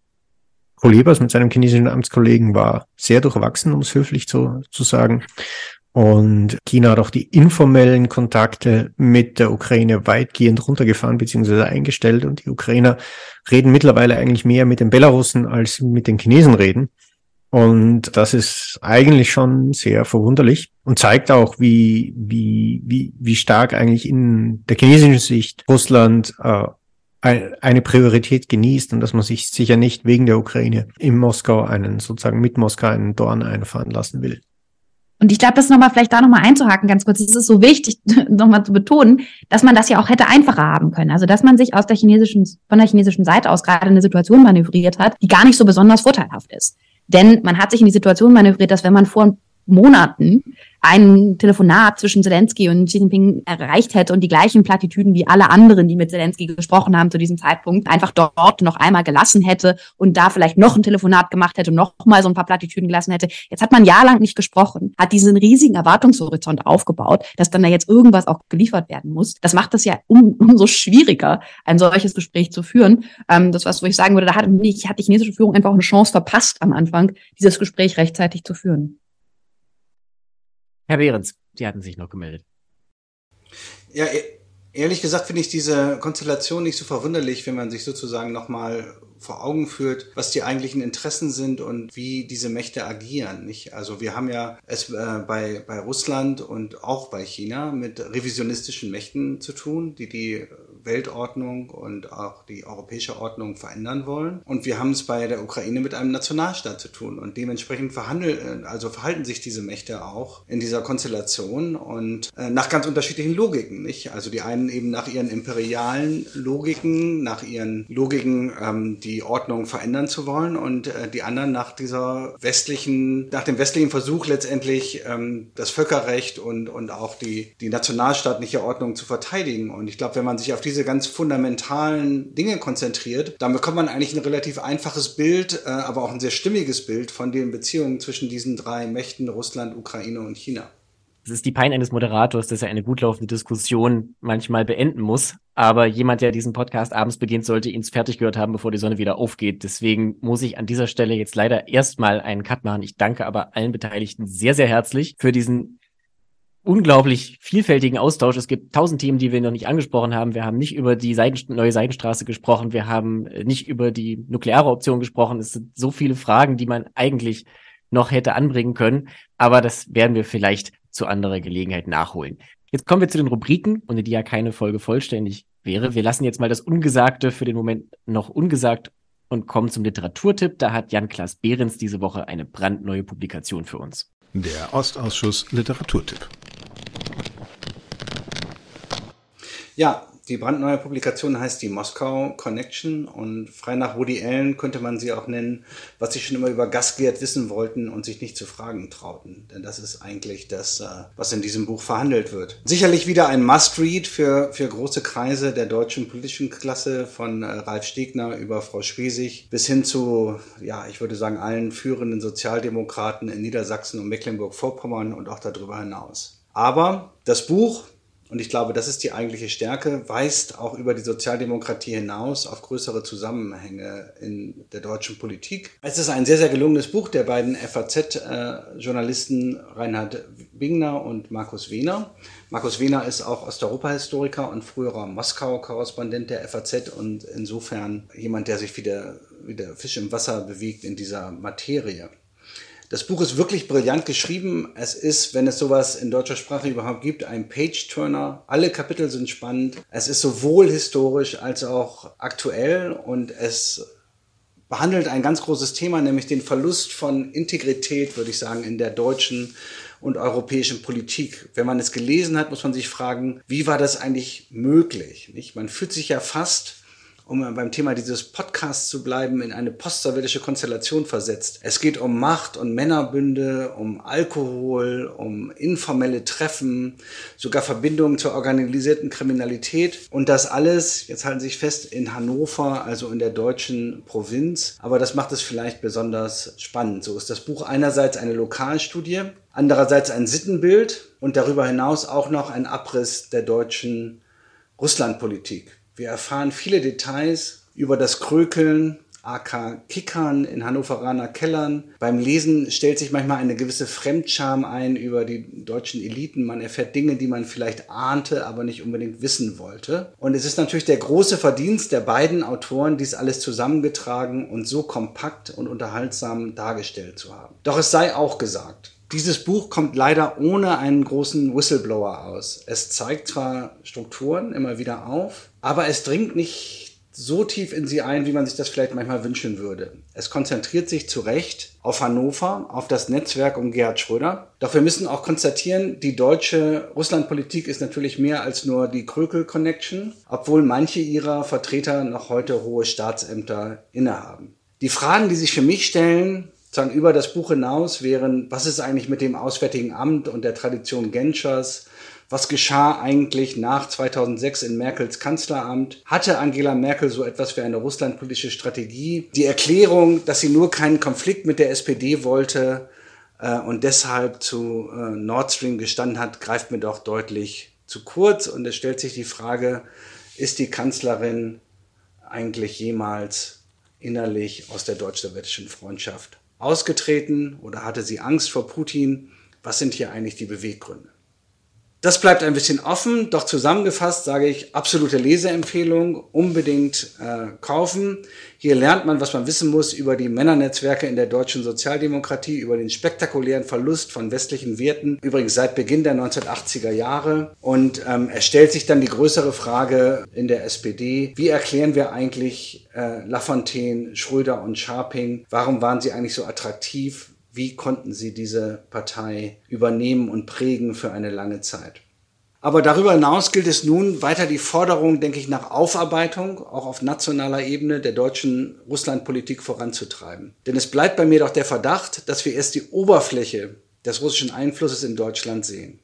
Kulebas mit seinem chinesischen Amtskollegen war sehr durchwachsen, um es höflich zu, zu sagen. Und China hat auch die informellen Kontakte mit der Ukraine weitgehend runtergefahren bzw. eingestellt. Und die Ukrainer reden mittlerweile eigentlich mehr mit den Belarussen als mit den Chinesen reden. Und das ist eigentlich schon sehr verwunderlich und zeigt auch, wie, wie, wie, wie stark eigentlich in der chinesischen Sicht Russland äh, eine Priorität genießt und dass man sich sicher nicht wegen der Ukraine in Moskau einen, sozusagen mit Moskau einen Dorn einfahren lassen will. Und ich glaube, das nochmal vielleicht da nochmal einzuhaken, ganz kurz. Es ist so wichtig, nochmal zu betonen, dass man das ja auch hätte einfacher haben können. Also, dass man sich aus der chinesischen, von der chinesischen Seite aus gerade eine Situation manövriert hat, die gar nicht so besonders vorteilhaft ist. Denn man hat sich in die Situation manövriert, dass wenn man vor Monaten ein Telefonat zwischen Zelensky und Xi Jinping erreicht hätte und die gleichen Plattitüden wie alle anderen, die mit Zelensky gesprochen haben zu diesem Zeitpunkt, einfach dort noch einmal gelassen hätte und da vielleicht noch ein Telefonat gemacht hätte und noch mal so ein paar Plattitüden gelassen hätte. Jetzt hat man jahrelang nicht gesprochen, hat diesen riesigen Erwartungshorizont aufgebaut, dass dann da jetzt irgendwas auch geliefert werden muss. Das macht es ja um, umso schwieriger, ein solches Gespräch zu führen. Ähm, das was, wo ich sagen würde, da hat, hat die chinesische Führung einfach eine Chance verpasst am Anfang, dieses Gespräch rechtzeitig zu führen. Herr Behrens, Sie hatten sich noch gemeldet. Ja, Ehrlich gesagt finde ich diese Konstellation nicht so verwunderlich, wenn man sich sozusagen nochmal vor Augen führt, was die eigentlichen Interessen sind und wie diese Mächte agieren. Nicht? Also wir haben ja es äh, bei, bei Russland und auch bei China mit revisionistischen Mächten zu tun, die die Weltordnung und auch die europäische Ordnung verändern wollen. Und wir haben es bei der Ukraine mit einem Nationalstaat zu tun. Und dementsprechend verhandeln, also verhalten sich diese Mächte auch in dieser Konstellation und äh, nach ganz unterschiedlichen Logiken. Nicht? Also die einen eben nach ihren imperialen Logiken, nach ihren Logiken, ähm, die Ordnung verändern zu wollen und äh, die anderen nach dieser westlichen, nach dem westlichen Versuch letztendlich ähm, das Völkerrecht und, und auch die, die nationalstaatliche Ordnung zu verteidigen. Und ich glaube, wenn man sich auf diese ganz fundamentalen Dinge konzentriert, dann bekommt man eigentlich ein relativ einfaches Bild, äh, aber auch ein sehr stimmiges Bild von den Beziehungen zwischen diesen drei Mächten Russland, Ukraine und China. Es ist die Pein eines Moderators, dass er eine gut laufende Diskussion manchmal beenden muss. Aber jemand, der diesen Podcast abends beginnt, sollte ihn fertig gehört haben, bevor die Sonne wieder aufgeht. Deswegen muss ich an dieser Stelle jetzt leider erstmal einen Cut machen. Ich danke aber allen Beteiligten sehr, sehr herzlich für diesen unglaublich vielfältigen Austausch. Es gibt tausend Themen, die wir noch nicht angesprochen haben. Wir haben nicht über die Seiten, neue Seidenstraße gesprochen. Wir haben nicht über die nukleare Option gesprochen. Es sind so viele Fragen, die man eigentlich noch hätte anbringen können. Aber das werden wir vielleicht zu anderer Gelegenheit nachholen. Jetzt kommen wir zu den Rubriken, ohne die ja keine Folge vollständig wäre. Wir lassen jetzt mal das Ungesagte für den Moment noch ungesagt und kommen zum Literaturtipp. Da hat Jan-Klaas Behrens diese Woche eine brandneue Publikation für uns. Der Ostausschuss Literaturtipp. Ja, die brandneue Publikation heißt die Moskau Connection und frei nach Woody Allen könnte man sie auch nennen, was sie schon immer über Gasgert wissen wollten und sich nicht zu fragen trauten. Denn das ist eigentlich das, äh, was in diesem Buch verhandelt wird. Sicherlich wieder ein Must-Read für, für große Kreise der deutschen politischen Klasse von äh, Ralf Stegner über Frau Schwesig bis hin zu, ja, ich würde sagen, allen führenden Sozialdemokraten in Niedersachsen und Mecklenburg-Vorpommern und auch darüber hinaus. Aber das Buch und ich glaube, das ist die eigentliche Stärke, weist auch über die Sozialdemokratie hinaus auf größere Zusammenhänge in der deutschen Politik. Es ist ein sehr, sehr gelungenes Buch der beiden FAZ-Journalisten Reinhard Bingner und Markus Wehner. Markus Wehner ist auch Osteuropa-Historiker und früherer Moskau-Korrespondent der FAZ und insofern jemand, der sich wie der, wie der Fisch im Wasser bewegt in dieser Materie. Das Buch ist wirklich brillant geschrieben. Es ist, wenn es sowas in deutscher Sprache überhaupt gibt, ein Page-Turner. Alle Kapitel sind spannend. Es ist sowohl historisch als auch aktuell und es behandelt ein ganz großes Thema, nämlich den Verlust von Integrität, würde ich sagen, in der deutschen und europäischen Politik. Wenn man es gelesen hat, muss man sich fragen, wie war das eigentlich möglich? Nicht? Man fühlt sich ja fast um beim Thema dieses Podcasts zu bleiben, in eine postsowjetische Konstellation versetzt. Es geht um Macht und Männerbünde, um Alkohol, um informelle Treffen, sogar Verbindungen zur organisierten Kriminalität. Und das alles, jetzt halten Sie sich fest, in Hannover, also in der deutschen Provinz. Aber das macht es vielleicht besonders spannend. So ist das Buch einerseits eine Lokalstudie, andererseits ein Sittenbild und darüber hinaus auch noch ein Abriss der deutschen Russlandpolitik. Wir erfahren viele Details über das Krökeln, AK Kickern in Hannoveraner Kellern. Beim Lesen stellt sich manchmal eine gewisse Fremdscham ein über die deutschen Eliten. Man erfährt Dinge, die man vielleicht ahnte, aber nicht unbedingt wissen wollte. Und es ist natürlich der große Verdienst der beiden Autoren, dies alles zusammengetragen und so kompakt und unterhaltsam dargestellt zu haben. Doch es sei auch gesagt, dieses Buch kommt leider ohne einen großen Whistleblower aus. Es zeigt zwar Strukturen immer wieder auf, aber es dringt nicht so tief in sie ein, wie man sich das vielleicht manchmal wünschen würde. Es konzentriert sich zu Recht auf Hannover, auf das Netzwerk um Gerhard Schröder. Doch wir müssen auch konstatieren, die deutsche Russlandpolitik ist natürlich mehr als nur die Krökel-Connection, obwohl manche ihrer Vertreter noch heute hohe Staatsämter innehaben. Die Fragen, die sich für mich stellen, sagen über das Buch hinaus wären, was ist eigentlich mit dem Auswärtigen Amt und der Tradition Genschers? Was geschah eigentlich nach 2006 in Merkels Kanzleramt? Hatte Angela Merkel so etwas wie eine russlandpolitische Strategie? Die Erklärung, dass sie nur keinen Konflikt mit der SPD wollte äh, und deshalb zu äh, Nord Stream gestanden hat, greift mir doch deutlich zu kurz. Und es stellt sich die Frage, ist die Kanzlerin eigentlich jemals innerlich aus der deutsch-sowjetischen Freundschaft ausgetreten oder hatte sie Angst vor Putin? Was sind hier eigentlich die Beweggründe? Das bleibt ein bisschen offen, doch zusammengefasst sage ich absolute Leseempfehlung, unbedingt äh, kaufen. Hier lernt man, was man wissen muss über die Männernetzwerke in der deutschen Sozialdemokratie, über den spektakulären Verlust von westlichen Werten, übrigens seit Beginn der 1980er Jahre. Und ähm, es stellt sich dann die größere Frage in der SPD, wie erklären wir eigentlich äh, Lafontaine, Schröder und Scharping, warum waren sie eigentlich so attraktiv? Wie konnten sie diese Partei übernehmen und prägen für eine lange Zeit. Aber darüber hinaus gilt es nun weiter die Forderung, denke ich, nach Aufarbeitung, auch auf nationaler Ebene der deutschen Russlandpolitik voranzutreiben. Denn es bleibt bei mir doch der Verdacht, dass wir erst die Oberfläche des russischen Einflusses in Deutschland sehen.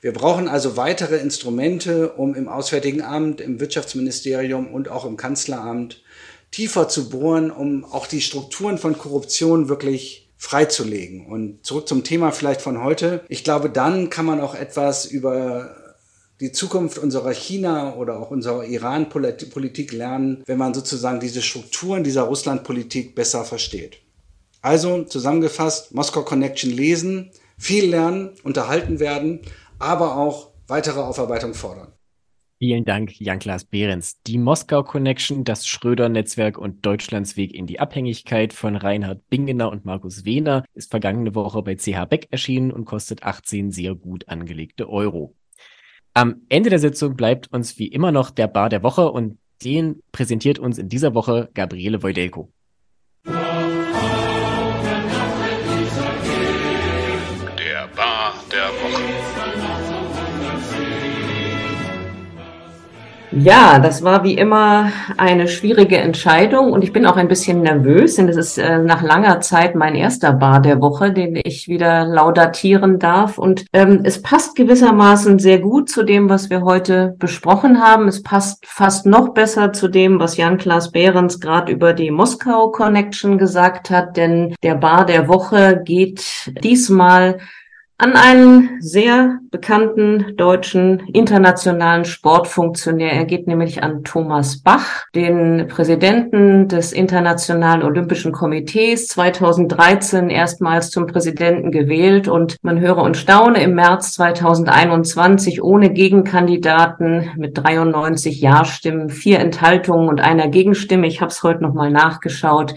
Wir brauchen also weitere Instrumente, um im Auswärtigen Amt, im Wirtschaftsministerium und auch im Kanzleramt tiefer zu bohren, um auch die Strukturen von Korruption wirklich freizulegen. Und zurück zum Thema vielleicht von heute. Ich glaube, dann kann man auch etwas über die Zukunft unserer China oder auch unserer Iran-Politik lernen, wenn man sozusagen diese Strukturen dieser Russland-Politik besser versteht. Also zusammengefasst, Moskau Connection lesen, viel lernen, unterhalten werden, aber auch weitere Aufarbeitung fordern. Vielen Dank, Jan-Klaas Behrens. Die Moskau Connection, das Schröder-Netzwerk und Deutschlands Weg in die Abhängigkeit von Reinhard Bingener und Markus Wehner ist vergangene Woche bei CH Beck erschienen und kostet 18 sehr gut angelegte Euro. Am Ende der Sitzung bleibt uns wie immer noch der Bar der Woche und den präsentiert uns in dieser Woche Gabriele Wojdelko. Ja, das war wie immer eine schwierige Entscheidung und ich bin auch ein bisschen nervös, denn es ist äh, nach langer Zeit mein erster Bar der Woche, den ich wieder laudatieren darf. Und ähm, es passt gewissermaßen sehr gut zu dem, was wir heute besprochen haben. Es passt fast noch besser zu dem, was Jan-Klaas Behrens gerade über die Moskau Connection gesagt hat, denn der Bar der Woche geht diesmal an einen sehr bekannten deutschen internationalen Sportfunktionär. Er geht nämlich an Thomas Bach, den Präsidenten des Internationalen Olympischen Komitees, 2013 erstmals zum Präsidenten gewählt und man höre und staune im März 2021 ohne Gegenkandidaten mit 93 Ja-Stimmen, vier Enthaltungen und einer Gegenstimme. Ich habe es heute nochmal nachgeschaut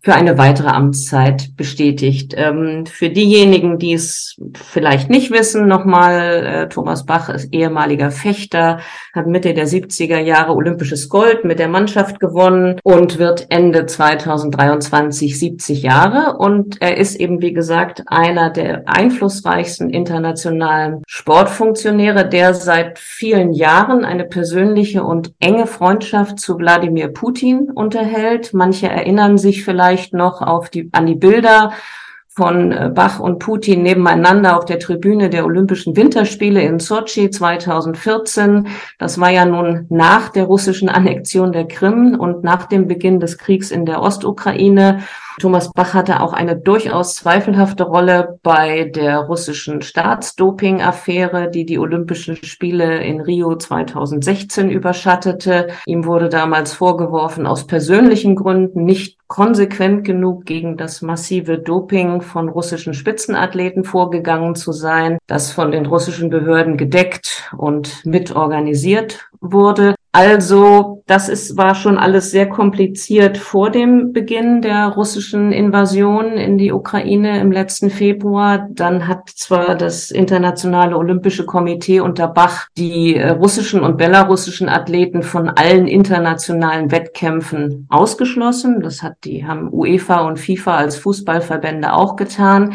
für eine weitere Amtszeit bestätigt. Ähm, für diejenigen, die es vielleicht nicht wissen, nochmal, äh, Thomas Bach ist ehemaliger Fechter, hat Mitte der 70er Jahre olympisches Gold mit der Mannschaft gewonnen und wird Ende 2023 70 Jahre. Und er ist eben, wie gesagt, einer der einflussreichsten internationalen Sportfunktionäre, der seit vielen Jahren eine persönliche und enge Freundschaft zu Wladimir Putin unterhält. Manche erinnern sich vielleicht vielleicht noch auf die, an die Bilder von äh, Bach und Putin nebeneinander auf der Tribüne der Olympischen Winterspiele in Sochi 2014. Das war ja nun nach der russischen Annexion der Krim und nach dem Beginn des Kriegs in der Ostukraine. Thomas Bach hatte auch eine durchaus zweifelhafte Rolle bei der russischen Staatsdoping-Affäre, die die Olympischen Spiele in Rio 2016 überschattete. Ihm wurde damals vorgeworfen, aus persönlichen Gründen nicht konsequent genug gegen das massive Doping von russischen Spitzenathleten vorgegangen zu sein, das von den russischen Behörden gedeckt und mitorganisiert wurde. Also, das ist, war schon alles sehr kompliziert vor dem Beginn der russischen Invasion in die Ukraine im letzten Februar. Dann hat zwar das Internationale Olympische Komitee unter Bach die äh, russischen und belarussischen Athleten von allen internationalen Wettkämpfen ausgeschlossen. Das hat die, haben UEFA und FIFA als Fußballverbände auch getan.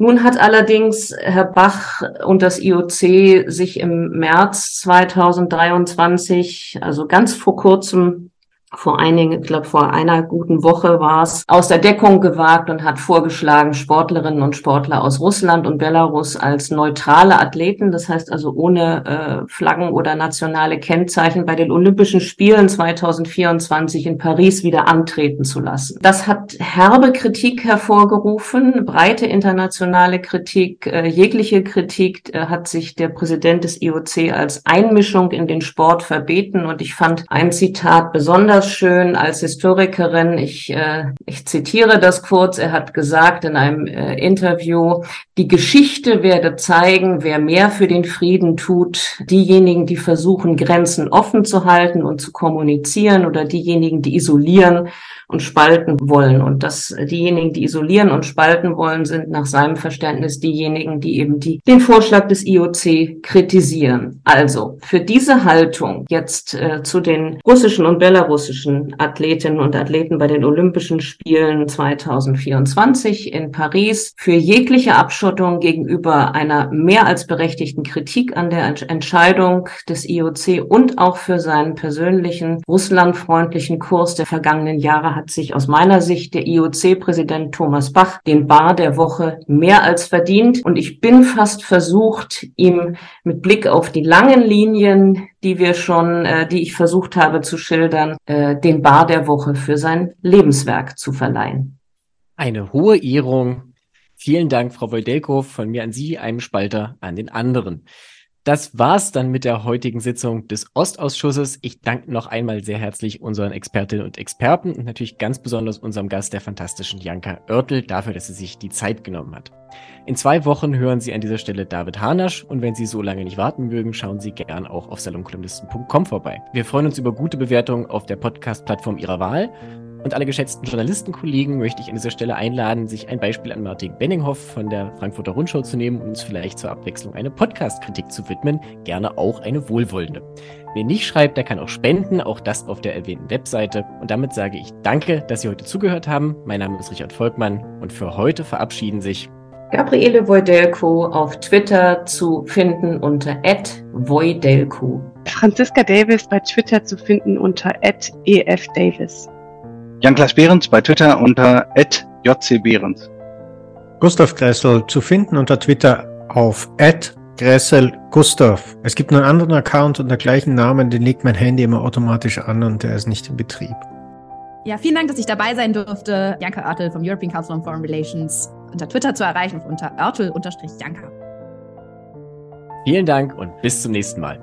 Nun hat allerdings Herr Bach und das IOC sich im März 2023, also ganz vor kurzem, vor einigen, ich glaube vor einer guten Woche war es, aus der Deckung gewagt und hat vorgeschlagen, Sportlerinnen und Sportler aus Russland und Belarus als neutrale Athleten, das heißt also ohne äh, Flaggen oder nationale Kennzeichen bei den Olympischen Spielen 2024 in Paris wieder antreten zu lassen. Das hat herbe Kritik hervorgerufen, breite internationale Kritik, äh, jegliche Kritik äh, hat sich der Präsident des IOC als Einmischung in den Sport verbeten und ich fand ein Zitat besonders besonders schön als Historikerin. Ich, äh, ich zitiere das kurz. Er hat gesagt in einem äh, Interview, die Geschichte werde zeigen, wer mehr für den Frieden tut. Diejenigen, die versuchen, Grenzen offen zu halten und zu kommunizieren oder diejenigen, die isolieren und spalten wollen. Und dass diejenigen, die isolieren und spalten wollen, sind nach seinem Verständnis diejenigen, die eben die, den Vorschlag des IOC kritisieren. Also für diese Haltung jetzt äh, zu den russischen und belarussischen Athletinnen und Athleten bei den Olympischen Spielen 2024 in Paris, für jegliche Abschottung gegenüber einer mehr als berechtigten Kritik an der Entscheidung des IOC und auch für seinen persönlichen russlandfreundlichen Kurs der vergangenen Jahre hat sich aus meiner Sicht der IOC-Präsident Thomas Bach den Bar der Woche mehr als verdient. Und ich bin fast versucht, ihm mit Blick auf die langen Linien, die wir schon, äh, die ich versucht habe zu schildern, äh, den Bar der Woche für sein Lebenswerk zu verleihen. Eine hohe Ehrung. Vielen Dank, Frau Woldelko. Von mir an Sie, einem Spalter an den anderen. Das war's dann mit der heutigen Sitzung des Ostausschusses. Ich danke noch einmal sehr herzlich unseren Expertinnen und Experten und natürlich ganz besonders unserem Gast, der fantastischen Janka Oertel, dafür, dass sie sich die Zeit genommen hat. In zwei Wochen hören Sie an dieser Stelle David Hanasch und wenn Sie so lange nicht warten mögen, schauen Sie gern auch auf salonkolumnisten.com vorbei. Wir freuen uns über gute Bewertungen auf der Podcast-Plattform Ihrer Wahl und alle geschätzten Journalistenkollegen möchte ich an dieser Stelle einladen, sich ein Beispiel an Martin Benninghoff von der Frankfurter Rundschau zu nehmen und uns vielleicht zur Abwechslung eine Podcast-Kritik zu widmen, gerne auch eine wohlwollende. Wer nicht schreibt, der kann auch spenden, auch das auf der erwähnten Webseite. Und damit sage ich danke, dass Sie heute zugehört haben. Mein Name ist Richard Volkmann und für heute verabschieden sich Gabriele Wojdelko auf Twitter zu finden unter @wojdelko. Franziska Davis bei Twitter zu finden unter @efdavis. Jan-Klaas Behrens bei Twitter unter @jcbehrens. Gustav Gressel zu finden unter Twitter auf Gressel Gustav. Es gibt einen anderen Account unter gleichen Namen, den legt mein Handy immer automatisch an und der ist nicht in Betrieb. Ja, vielen Dank, dass ich dabei sein durfte. Janka Oertel vom European Council on Foreign Relations unter Twitter zu erreichen unter Oertel-Janka. Vielen Dank und bis zum nächsten Mal.